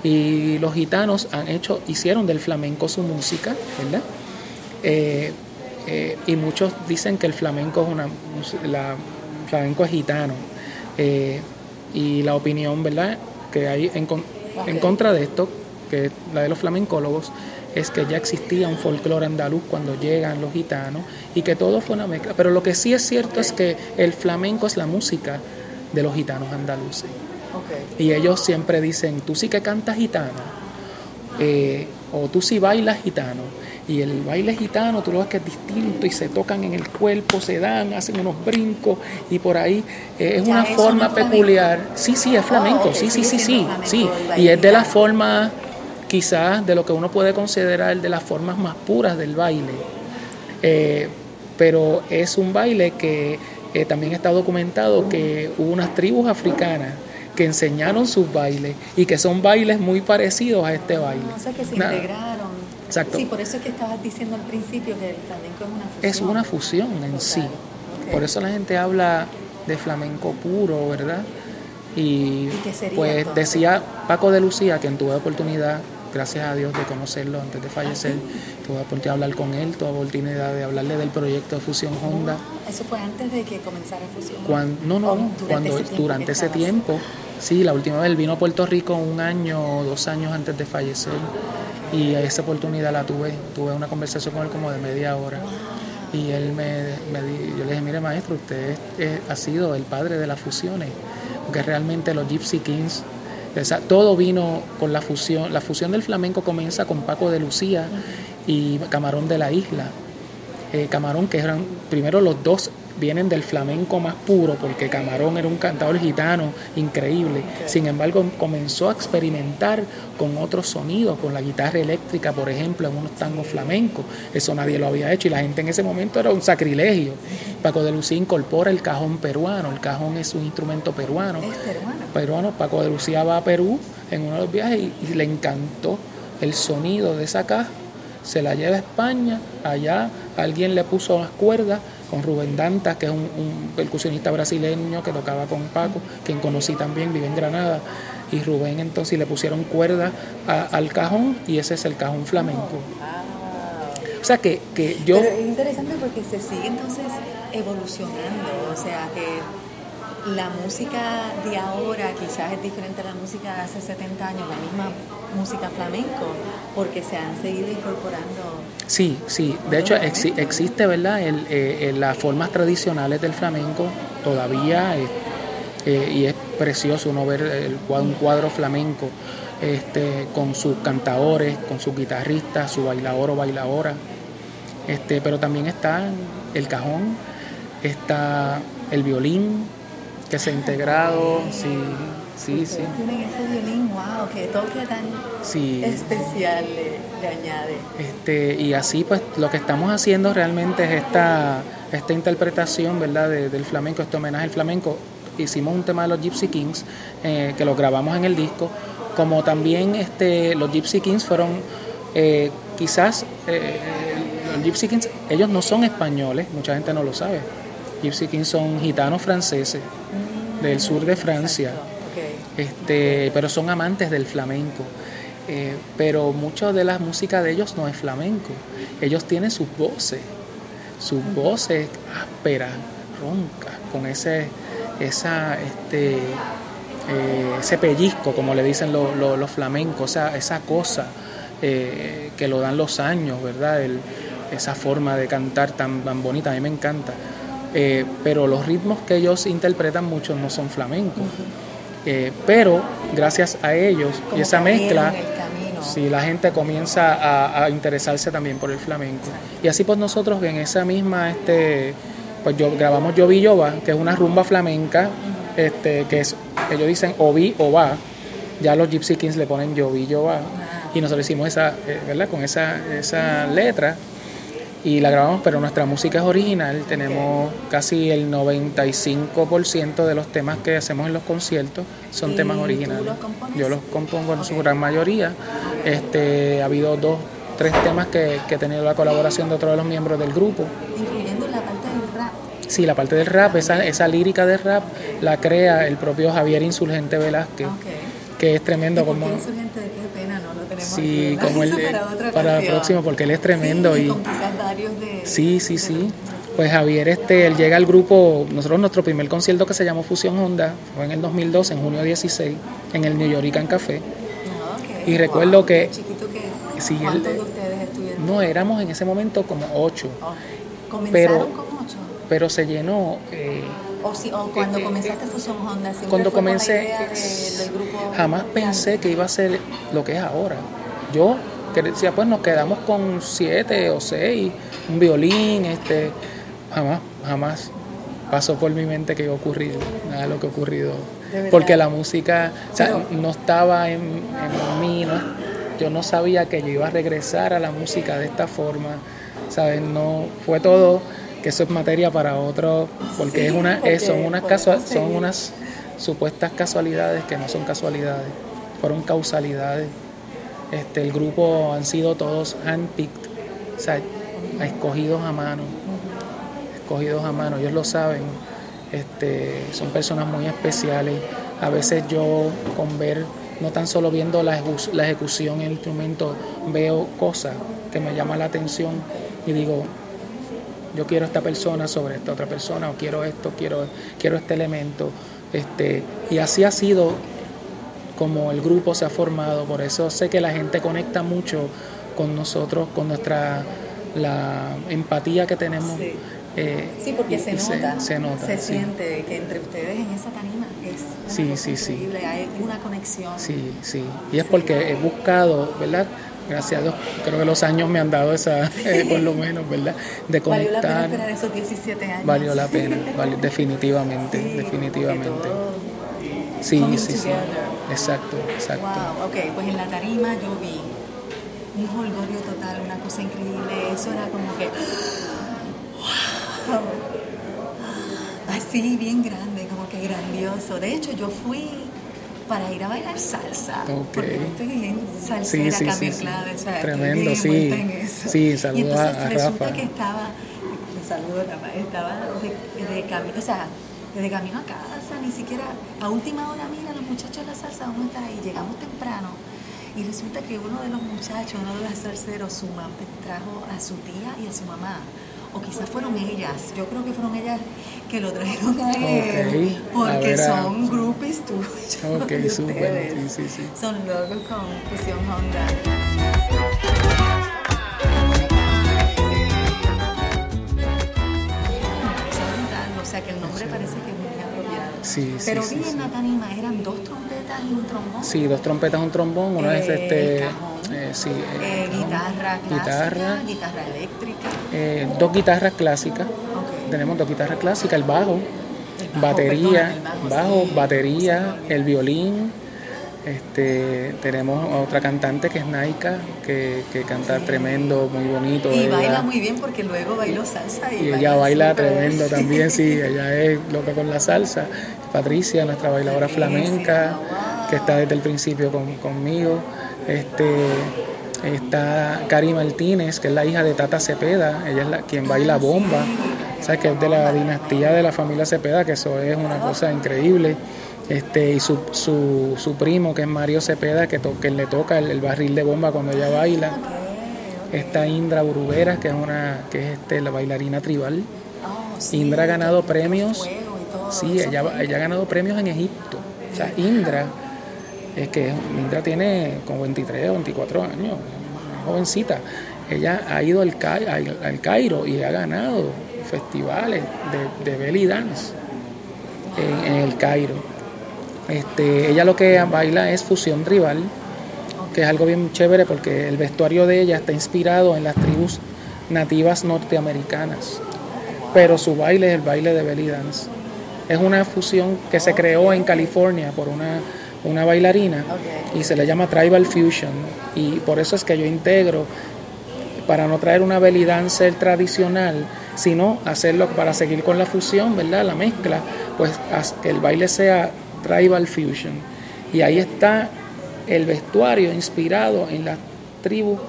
Y los gitanos han hecho, hicieron del flamenco su música, ¿verdad? Eh, eh, y muchos dicen que el flamenco es una, la, flamenco es gitano. y la opinión, ¿verdad? Que hay en, en contra de esto, que es la de los flamencólogos, es que ya existía un folclore andaluz cuando llegan los gitanos y que todo fue una mezcla. Pero lo que sí es cierto es que el flamenco es la música de los gitanos andaluces. Y ellos siempre dicen, tú sí que cantas gitano, eh, o tú sí bailas gitano. Y el baile gitano, tú lo ves que es distinto y se tocan en el cuerpo, se dan, hacen unos brincos y por ahí eh, es una forma peculiar. Sí, sí, es flamenco, oh, sí, sí, sí, sí, sí. Y es de la forma quizás de lo que uno puede considerar de las formas más puras del baile. Eh, pero es un baile que eh, también está documentado que hubo unas tribus africanas que enseñaron sus bailes y que son bailes muy parecidos a este baile. O sea, que se integraron. Exacto. Sí, por eso es que estabas diciendo al principio que el flamenco es una fusión. Es una fusión en sí. Por eso la gente habla de flamenco puro, ¿verdad? Y, pues decía Paco de Lucía, quien tuve oportunidad, gracias a Dios, de conocerlo antes de fallecer, ¿Ah, tuve oportunidad de hablar con él, tuve oportunidad de hablarle del proyecto de Fusión Honda. ¿Eso fue antes de que comenzara Fusión no, no, durante cuando ese durante ese tiempo, sí, la última vez él vino a Puerto Rico un año o dos años antes de fallecer. Y esa oportunidad la tuve, tuve una conversación con él como de media hora. Y él me, me yo le dije, mire maestro, usted ha sido el padre de las fusiones, porque realmente los Gypsy Kings, todo vino con la fusión, la fusión del flamenco comienza con Paco de Lucía y Camarón de la Isla. Eh, Camarón, que eran primero los dos vienen del flamenco más puro, porque Camarón era un cantador gitano increíble. Sin embargo, comenzó a experimentar con otros sonidos, con la guitarra eléctrica, por ejemplo, en unos tangos flamencos. Eso nadie lo había hecho y la gente en ese momento era un sacrilegio. Paco de Lucía incorpora el cajón peruano. El cajón es un instrumento peruano. ¿Es peruano? Peruano. Paco de Lucía va a Perú en uno de los viajes y le encantó el sonido de esa caja. Se la lleva a España, allá alguien le puso las cuerdas con Rubén Dantas, que es un, percusionista brasileño que tocaba con Paco, quien conocí también, vive en Granada. Y Rubén entonces le pusieron cuerda al cajón y ese es el cajón flamenco. O sea que, que yo... Pero es interesante porque se sigue entonces evolucionando, o sea que la música de ahora quizás es diferente a la música de hace 70 años, la misma música flamenco, porque se han seguido incorporando. Sí, sí, de hecho existe, ¿verdad? Eh, las formas tradicionales del flamenco todavía, eh, eh, y es precioso uno ver el, un cuadro flamenco este, con sus cantadores, con sus guitarristas, su bailador o bailadora, este, pero también está el cajón, está el violín, que se ha integrado, sí, sí, sí. Tienen ese violín, wow, que toque tan especial le, añade. Este, y así pues lo que estamos haciendo realmente es esta, esta interpretación, ¿verdad?, del flamenco, este homenaje al flamenco. Hicimos un tema de los Gypsy Kings, eh, que lo grabamos en el disco, como también este, los Gypsy Kings fueron eh, quizás eh, los Gypsy Kings, ellos no son españoles, mucha gente no lo sabe. Gypsy Kings son gitanos franceses del sur de Francia, este, pero son amantes del flamenco. Eh, pero mucha de la música de ellos no es flamenco. Ellos tienen sus voces, sus voces ásperas, roncas, con ese, esa, este, eh, ese pellizco, como le dicen los flamencos, esa, esa cosa eh, que lo dan los años, ¿verdad? esa forma de cantar tan, tan bonita, a mí me encanta. Pero los ritmos que ellos interpretan muchos no son flamencos. Eh, pero gracias a ellos y esa mezcla, si la gente comienza a, interesarse también por el flamenco. Y así pues nosotros en esa misma, este, pues yo grabamos Yovi Yoba, que es una rumba flamenca, este, que es, ellos dicen Ovi o va, ya los Gypsy Kings le ponen Yovi Yoba, y nosotros hicimos esa, eh, ¿verdad? Con esa, esa letra y la grabamos, pero nuestra música es original. Tenemos casi el 95% de los temas que hacemos en los conciertos son temas originales. Yo los compongo en su gran mayoría. Este, ha habido dos, tres temas que, que he tenido la colaboración de otros de los miembros del grupo. Incluyendo la parte del rap. Sí, la parte del rap, esa, esa lírica de rap la crea el propio Javier Insurgente Velázquez, que es tremendo como... Qué no lo tenemos Sí, como él, para, el próximo, porque él es tremendo. y, Sí, sí, sí. Pues Javier, este, él llega al grupo, nosotros nuestro primer concierto que se llamó Fusión Honda fue en el 2002, en junio 16, en el New York Café. Ah, y recuerdo que... sí, ¿Cuántos de ustedes estuvieron? No, éramos en ese momento como ocho. ¿Comenzaron pero, con ocho? Pero se llenó... Eh, o, si, o cuando eh, comenzaste eh, Fusión Honda, cuando comencé, del grupo jamás pensé que iba a ser lo que es ahora. Yo decía, pues nos quedamos con siete o seis, un violín, este, jamás, jamás pasó por mi mente que iba a ocurrir nada de lo que ha ocurrido. Porque la música no estaba en, mí, yo no sabía que yo iba a regresar a la música de esta forma, ¿sabes? No, fue todo, que eso es materia para otro, porque es una, son, unas son unas supuestas casualidades que no son casualidades, fueron causalidades. Este, el grupo han sido todos handpicked, o sea, escogidos a mano, escogidos a mano, ellos lo saben. Este, son personas muy especiales, a veces yo con ver, no tan solo viendo la, la ejecución en el instrumento, veo cosas que me llaman la atención y digo, yo quiero esta persona sobre esta otra persona, o quiero esto, quiero, quiero este elemento. Este, y así ha sido como el grupo se ha formado, por eso sé que la gente conecta mucho con nosotros, con nuestra la empatía que tenemos. Sí, eh, sí porque se nota, se, nota, se siente que entre ustedes en esa tarima es sí, sí, sí. hay una conexión. Sí, sí, y es porque he buscado, ¿verdad? Gracias a Dios, creo que los años me han dado esa, eh, por lo menos, ¿verdad? De conectar. ¿Valió la pena esperar esos 17 años? Valió la pena, definitivamente, definitivamente. Sí, sí, sí. Exacto, exacto. Wow, ok, pues en la tarima yo vi un holgorio total, una cosa increíble. Eso era como que. ¡Wow! Así, bien grande, como que grandioso. De hecho, yo fui para ir a bailar salsa. Porque yo estoy bien salsera, sí, sí, sí, Tremendo, sí. Sí, saludos y entonces a, resulta que estaba, me saludo Rafa, estaba de, de camino, o sea, de camino a casa, ni siquiera a última hora, mira, los muchachos de la salsa vamos a estar ahí, llegamos temprano. Y resulta que uno de los muchachos, uno de los salseros, su mamá trajo a su tía y a su mamá o quizás fueron ellas, yo creo que fueron ellas que lo trajeron a él, porque son groupies Ok, súper, sí, sí, sí. Son locos con Fusión Honda. O sea que el nombre parece que es muy apropiado. Sí, sí, Pero sí, vi en la tarima, eran dos trompetas y un trombón. Sí, dos trompetas y un trombón. Uno es este. Eh, sí, eh, guitarra clásica, guitarra, guitarra eléctrica. Eh, dos guitarras clásicas. Tenemos dos guitarras clásicas, el bajo, batería, bajo, batería, el violín. Este, tenemos otra cantante que es Naika, que, que canta tremendo, muy bonito. Y baila muy bien porque luego bailó salsa. Y, ella baila tremendo también, sí, ella es loca con la salsa. Patricia, nuestra bailadora flamenca, que está desde el principio conmigo. Este, está Cari Martínez, que es la hija de Tata Cepeda, ella es la, quien baila bomba, ¿sabes? que es de la dinastía de la familia Cepeda, que eso es una cosa increíble. Este, y su, su, su primo, que es Mario Cepeda, que, que le toca el, barril de bomba cuando ella baila. Está Indra Burubera, que es una que es este, la bailarina tribal. Indra ha ganado premios. Sí, ella, ella ha ganado premios en Egipto. O sea, Indra es que Indra tiene como 23 o 24 años, una jovencita. Ella ha ido al, al, Cairo y ha ganado festivales de, belly dance en, el Cairo. Este, ella lo que baila es fusión tribal, que es algo bien chévere porque el vestuario de ella está inspirado en las tribus nativas norteamericanas, pero su baile es el baile de belly dance. Es una fusión que se creó en California por una una bailarina y se le llama Tribal Fusion. Y por eso es que yo integro, para no traer una belly dancer tradicional, sino hacerlo para seguir con la fusión, ¿verdad? La mezcla, pues que el baile sea Tribal Fusion. Y ahí está el vestuario inspirado en las tribus,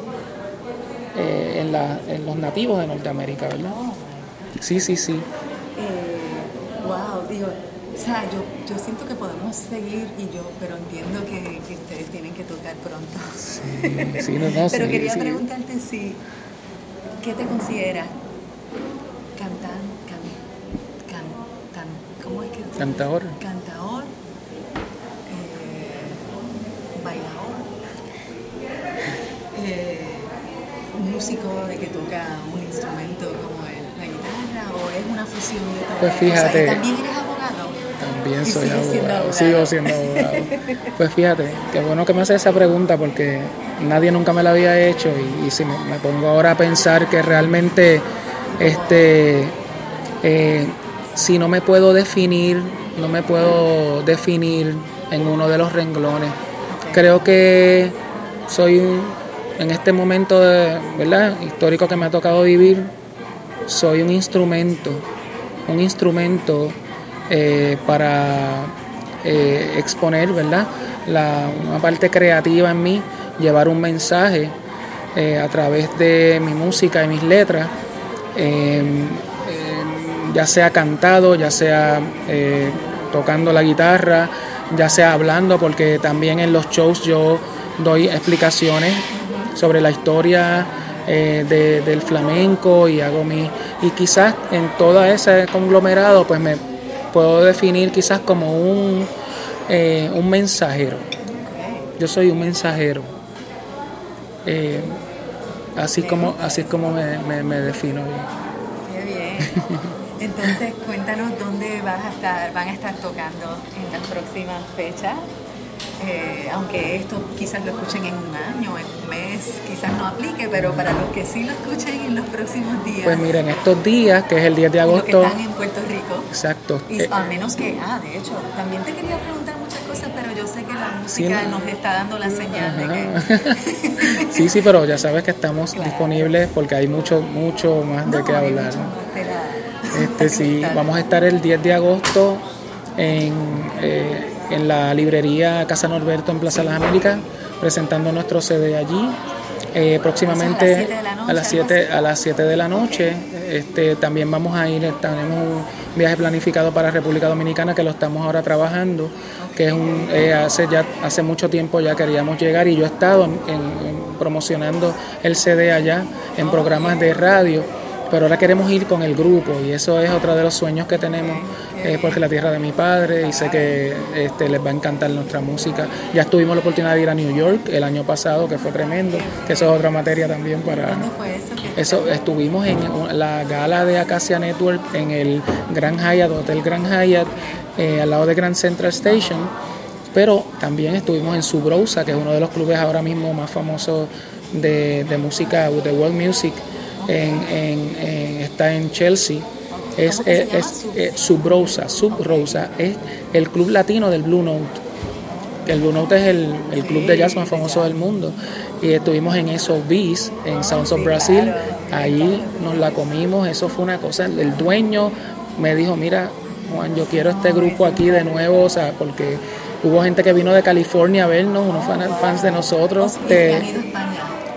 eh, en, la, en, los nativos de Norteamérica, ¿verdad? Sí, sí, sí. Eh, wow, digo, o sea, yo, yo siento que podemos seguir y yo, pero entiendo que, que ustedes tienen que tocar pronto. Sí, sí, no, no, Pero sí, quería sí. preguntarte si, ¿qué te consideras? Cantan, can, can, ¿cómo es que? Cantador. Cantador, eh, bailador, eh, músico de que toca un instrumento como el, la guitarra o es una fusión de todo. Pues fíjate. ¿También eres abogado? También soy abogado. sigo siendo abogado. Pues fíjate, qué bueno que me haces esa pregunta porque nadie nunca me la había hecho y, y si me, me, pongo ahora a pensar que realmente este eh, si no me puedo definir, no me puedo definir en uno de los renglones. Creo que soy en este momento de, ¿verdad? histórico que me ha tocado vivir, soy un instrumento, un instrumento eh, para eh, exponer, ¿verdad? La, una parte creativa en mí, llevar un mensaje eh, a través de mi música y mis letras, ya sea cantado, ya sea tocando la guitarra, ya sea hablando, porque también en los shows yo doy explicaciones sobre la historia eh, del flamenco y hago mi y quizás en todo ese conglomerado pues me puedo definir quizás como un, eh, un mensajero yo soy un mensajero eh, así como así como me, me, defino yo. Qué bien. Entonces cuéntanos dónde vas a estar, van a estar tocando en las próximas fechas. Eh, aunque esto quizás lo escuchen en un año, en un mes, quizás no aplique, pero para los que sí lo escuchen en los próximos días. Pues miren, estos días, que es el 10 de agosto. que están en Puerto Rico. Exacto. Y a menos que, ah, de hecho, también te quería preguntar muchas cosas, pero yo sé que la música nos está dando la señal de que. sí, sí, pero ya sabes que estamos disponibles porque hay mucho, mucho más de qué hablar. Este, sí, vamos a estar el 10 de agosto en. Eh, en la librería Casa Norberto en Plaza las Américas, presentando nuestro CD allí. Eh, próximamente a las 7 a las 7 de la noche este, también vamos a ir tenemos un viaje planificado para República Dominicana que lo estamos ahora trabajando que es un eh, hace ya hace mucho tiempo ya queríamos llegar y yo he estado promocionando el CD allá en programas de radio pero ahora queremos ir con el grupo y eso es otro de los sueños que tenemos es porque la tierra de mi padre y sé que este, les va a encantar nuestra música. Ya tuvimos la oportunidad de ir a New York el año pasado, que fue tremendo, que eso es otra materia también para... ¿Cuándo fue eso? Eso, estuvimos en la gala de Acacia Network en el Grand Hyatt, Hotel Grand Hyatt, eh, al lado de Grand Central Station, pero también estuvimos en Subrosa, que es uno de los clubes ahora mismo más famosos de, de música, de world music, en, en, está en Chelsea es, es, es, eh, Subrosa, Subrosa, es el club latino del Blue Note. El Blue Note es el, el club de jazz más famoso del mundo. Y estuvimos en esos Bees, en Sounds of Brasil. Ahí nos la comimos, eso fue una cosa. El dueño me dijo: Mira, Juan, yo quiero este grupo aquí de nuevo, o sea, porque hubo gente que vino de California a vernos, unos fans de nosotros.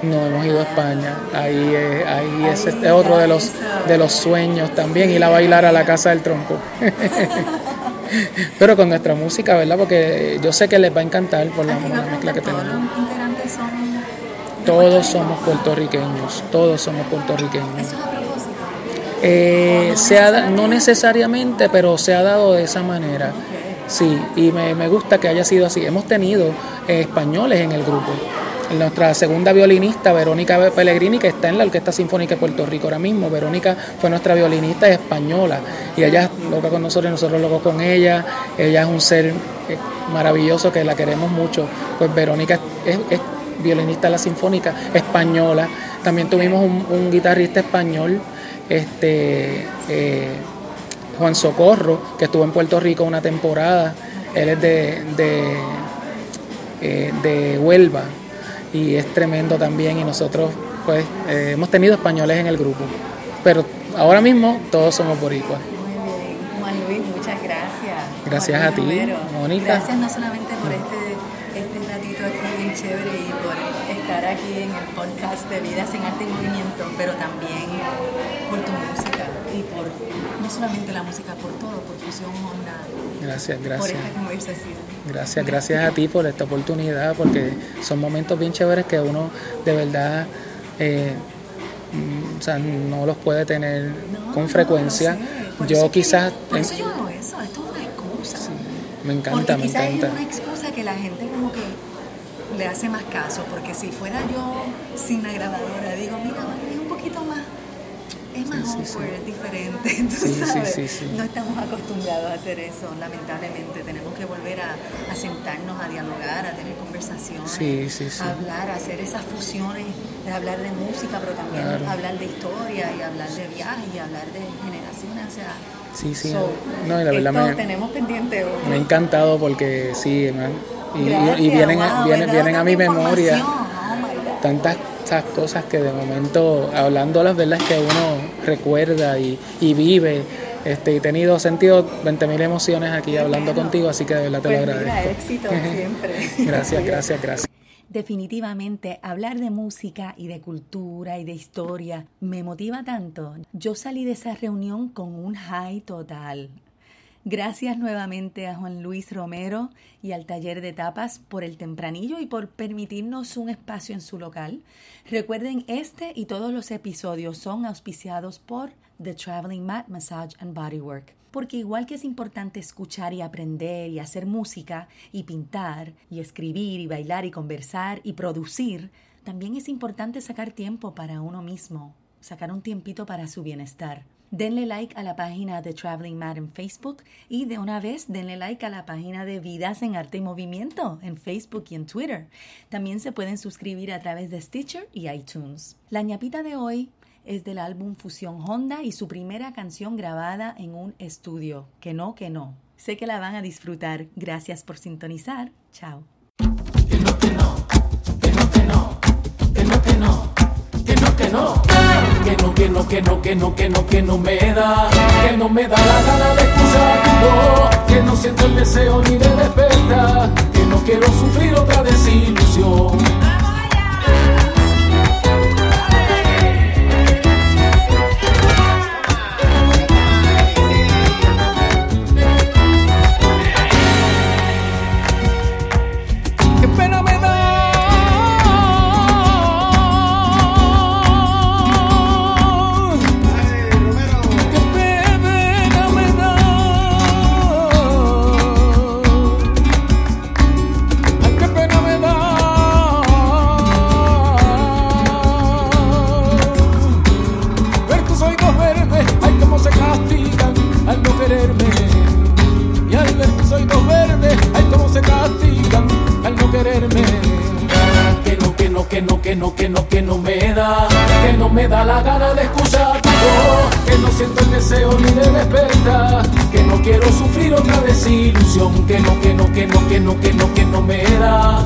No, hemos ido a España. Ahí, es, ahí es este otro de los, de los sueños también, ir a bailar a la casa del tronco. Pero con nuestra música, ¿verdad? Porque yo sé que les va a encantar por la, mezcla que tenemos. Todos somos puertorriqueños, todos somos puertorriqueños. Eh, se ha, no necesariamente, pero se ha dado de esa manera. Sí, y me, me gusta que haya sido así. Hemos tenido eh, españoles en el grupo nuestra segunda violinista, Verónica Pellegrini, que está en la Orquesta Sinfónica de Puerto Rico ahora mismo. Verónica fue nuestra violinista española y ella loca con nosotros y nosotros locos con ella. Ella es un ser eh, maravilloso que la queremos mucho. Pues Verónica es, violinista de la Sinfónica española. También tuvimos un, guitarrista español, este eh, Juan Socorro, que estuvo en Puerto Rico una temporada. Él es de, de, eh, de Huelva, y es tremendo también y nosotros pues eh, hemos tenido españoles en el grupo, pero ahora mismo todos somos boricuas. Muy bien, Juan Luis, muchas gracias. Gracias a ti, Mónica. Gracias no solamente por este, este ratito aquí bien chévere y por estar aquí en el podcast de Vidas en Arte y Movimiento, pero también por tu música y por no solamente la música, por todo, por Fusión Honda. Gracias, gracias. Por esta conversación. Gracias, gracias a ti por esta oportunidad, porque son momentos bien chéveres que uno de verdad eh, mm, o sea, no los puede tener con frecuencia. yo quizás... Por eso yo hago eso, esto es una excusa. Sí, me encanta, me quizás es una excusa que la gente como que le hace más caso, porque si fuera yo sin la grabadora, digo, mira, es un poquito más es más sí, es diferente, tú sabes. No estamos acostumbrados a hacer eso, lamentablemente. Tenemos que volver a, sentarnos, a dialogar, a tener conversaciones, a hablar, a hacer esas fusiones, de hablar de música, pero también hablar de historia y hablar de viajes y hablar de generaciones. O sea, sí, sí. no, y la verdad me, tenemos pendiente Me ha encantado porque sí, y, y, vienen, vienen, vienen a mi memoria tantas cosas que de momento, hablando las verdad es que uno recuerda y, vive. Este, y he tenido sentido 20.000 emociones aquí hablando contigo, así que de verdad te lo pues agradezco. éxito siempre. gracias, gracias, gracias. Definitivamente, hablar de música y de cultura y de historia me motiva tanto. Yo salí de esa reunión con un high total. Gracias nuevamente a Juan Luis Romero y al taller de tapas por el tempranillo y por permitirnos un espacio en su local. Recuerden, este y todos los episodios son auspiciados por The Traveling Mat Massage and Bodywork. Porque igual que es importante escuchar y aprender y hacer música y pintar y escribir y bailar y conversar y producir, también es importante sacar tiempo para uno mismo, sacar un tiempito para su bienestar. Denle like a la página de Traveling Mad en Facebook y de una vez denle like a la página de Vidas en Arte y Movimiento en Facebook y en Twitter. También se pueden suscribir a través de Stitcher y iTunes. La ñapita de hoy es del álbum Fusión Honda y su primera canción grabada en un estudio. Que no, que no. Sé que la van a disfrutar. Gracias por sintonizar. Chao. Que no, que no. Que no, que no. Que no, que no. Que no, que no que no, que no, que no, que no, que no, que no me da, que no me da la gana de excusar que no siento el deseo ni de despertar, que no quiero sufrir otra desilusión. La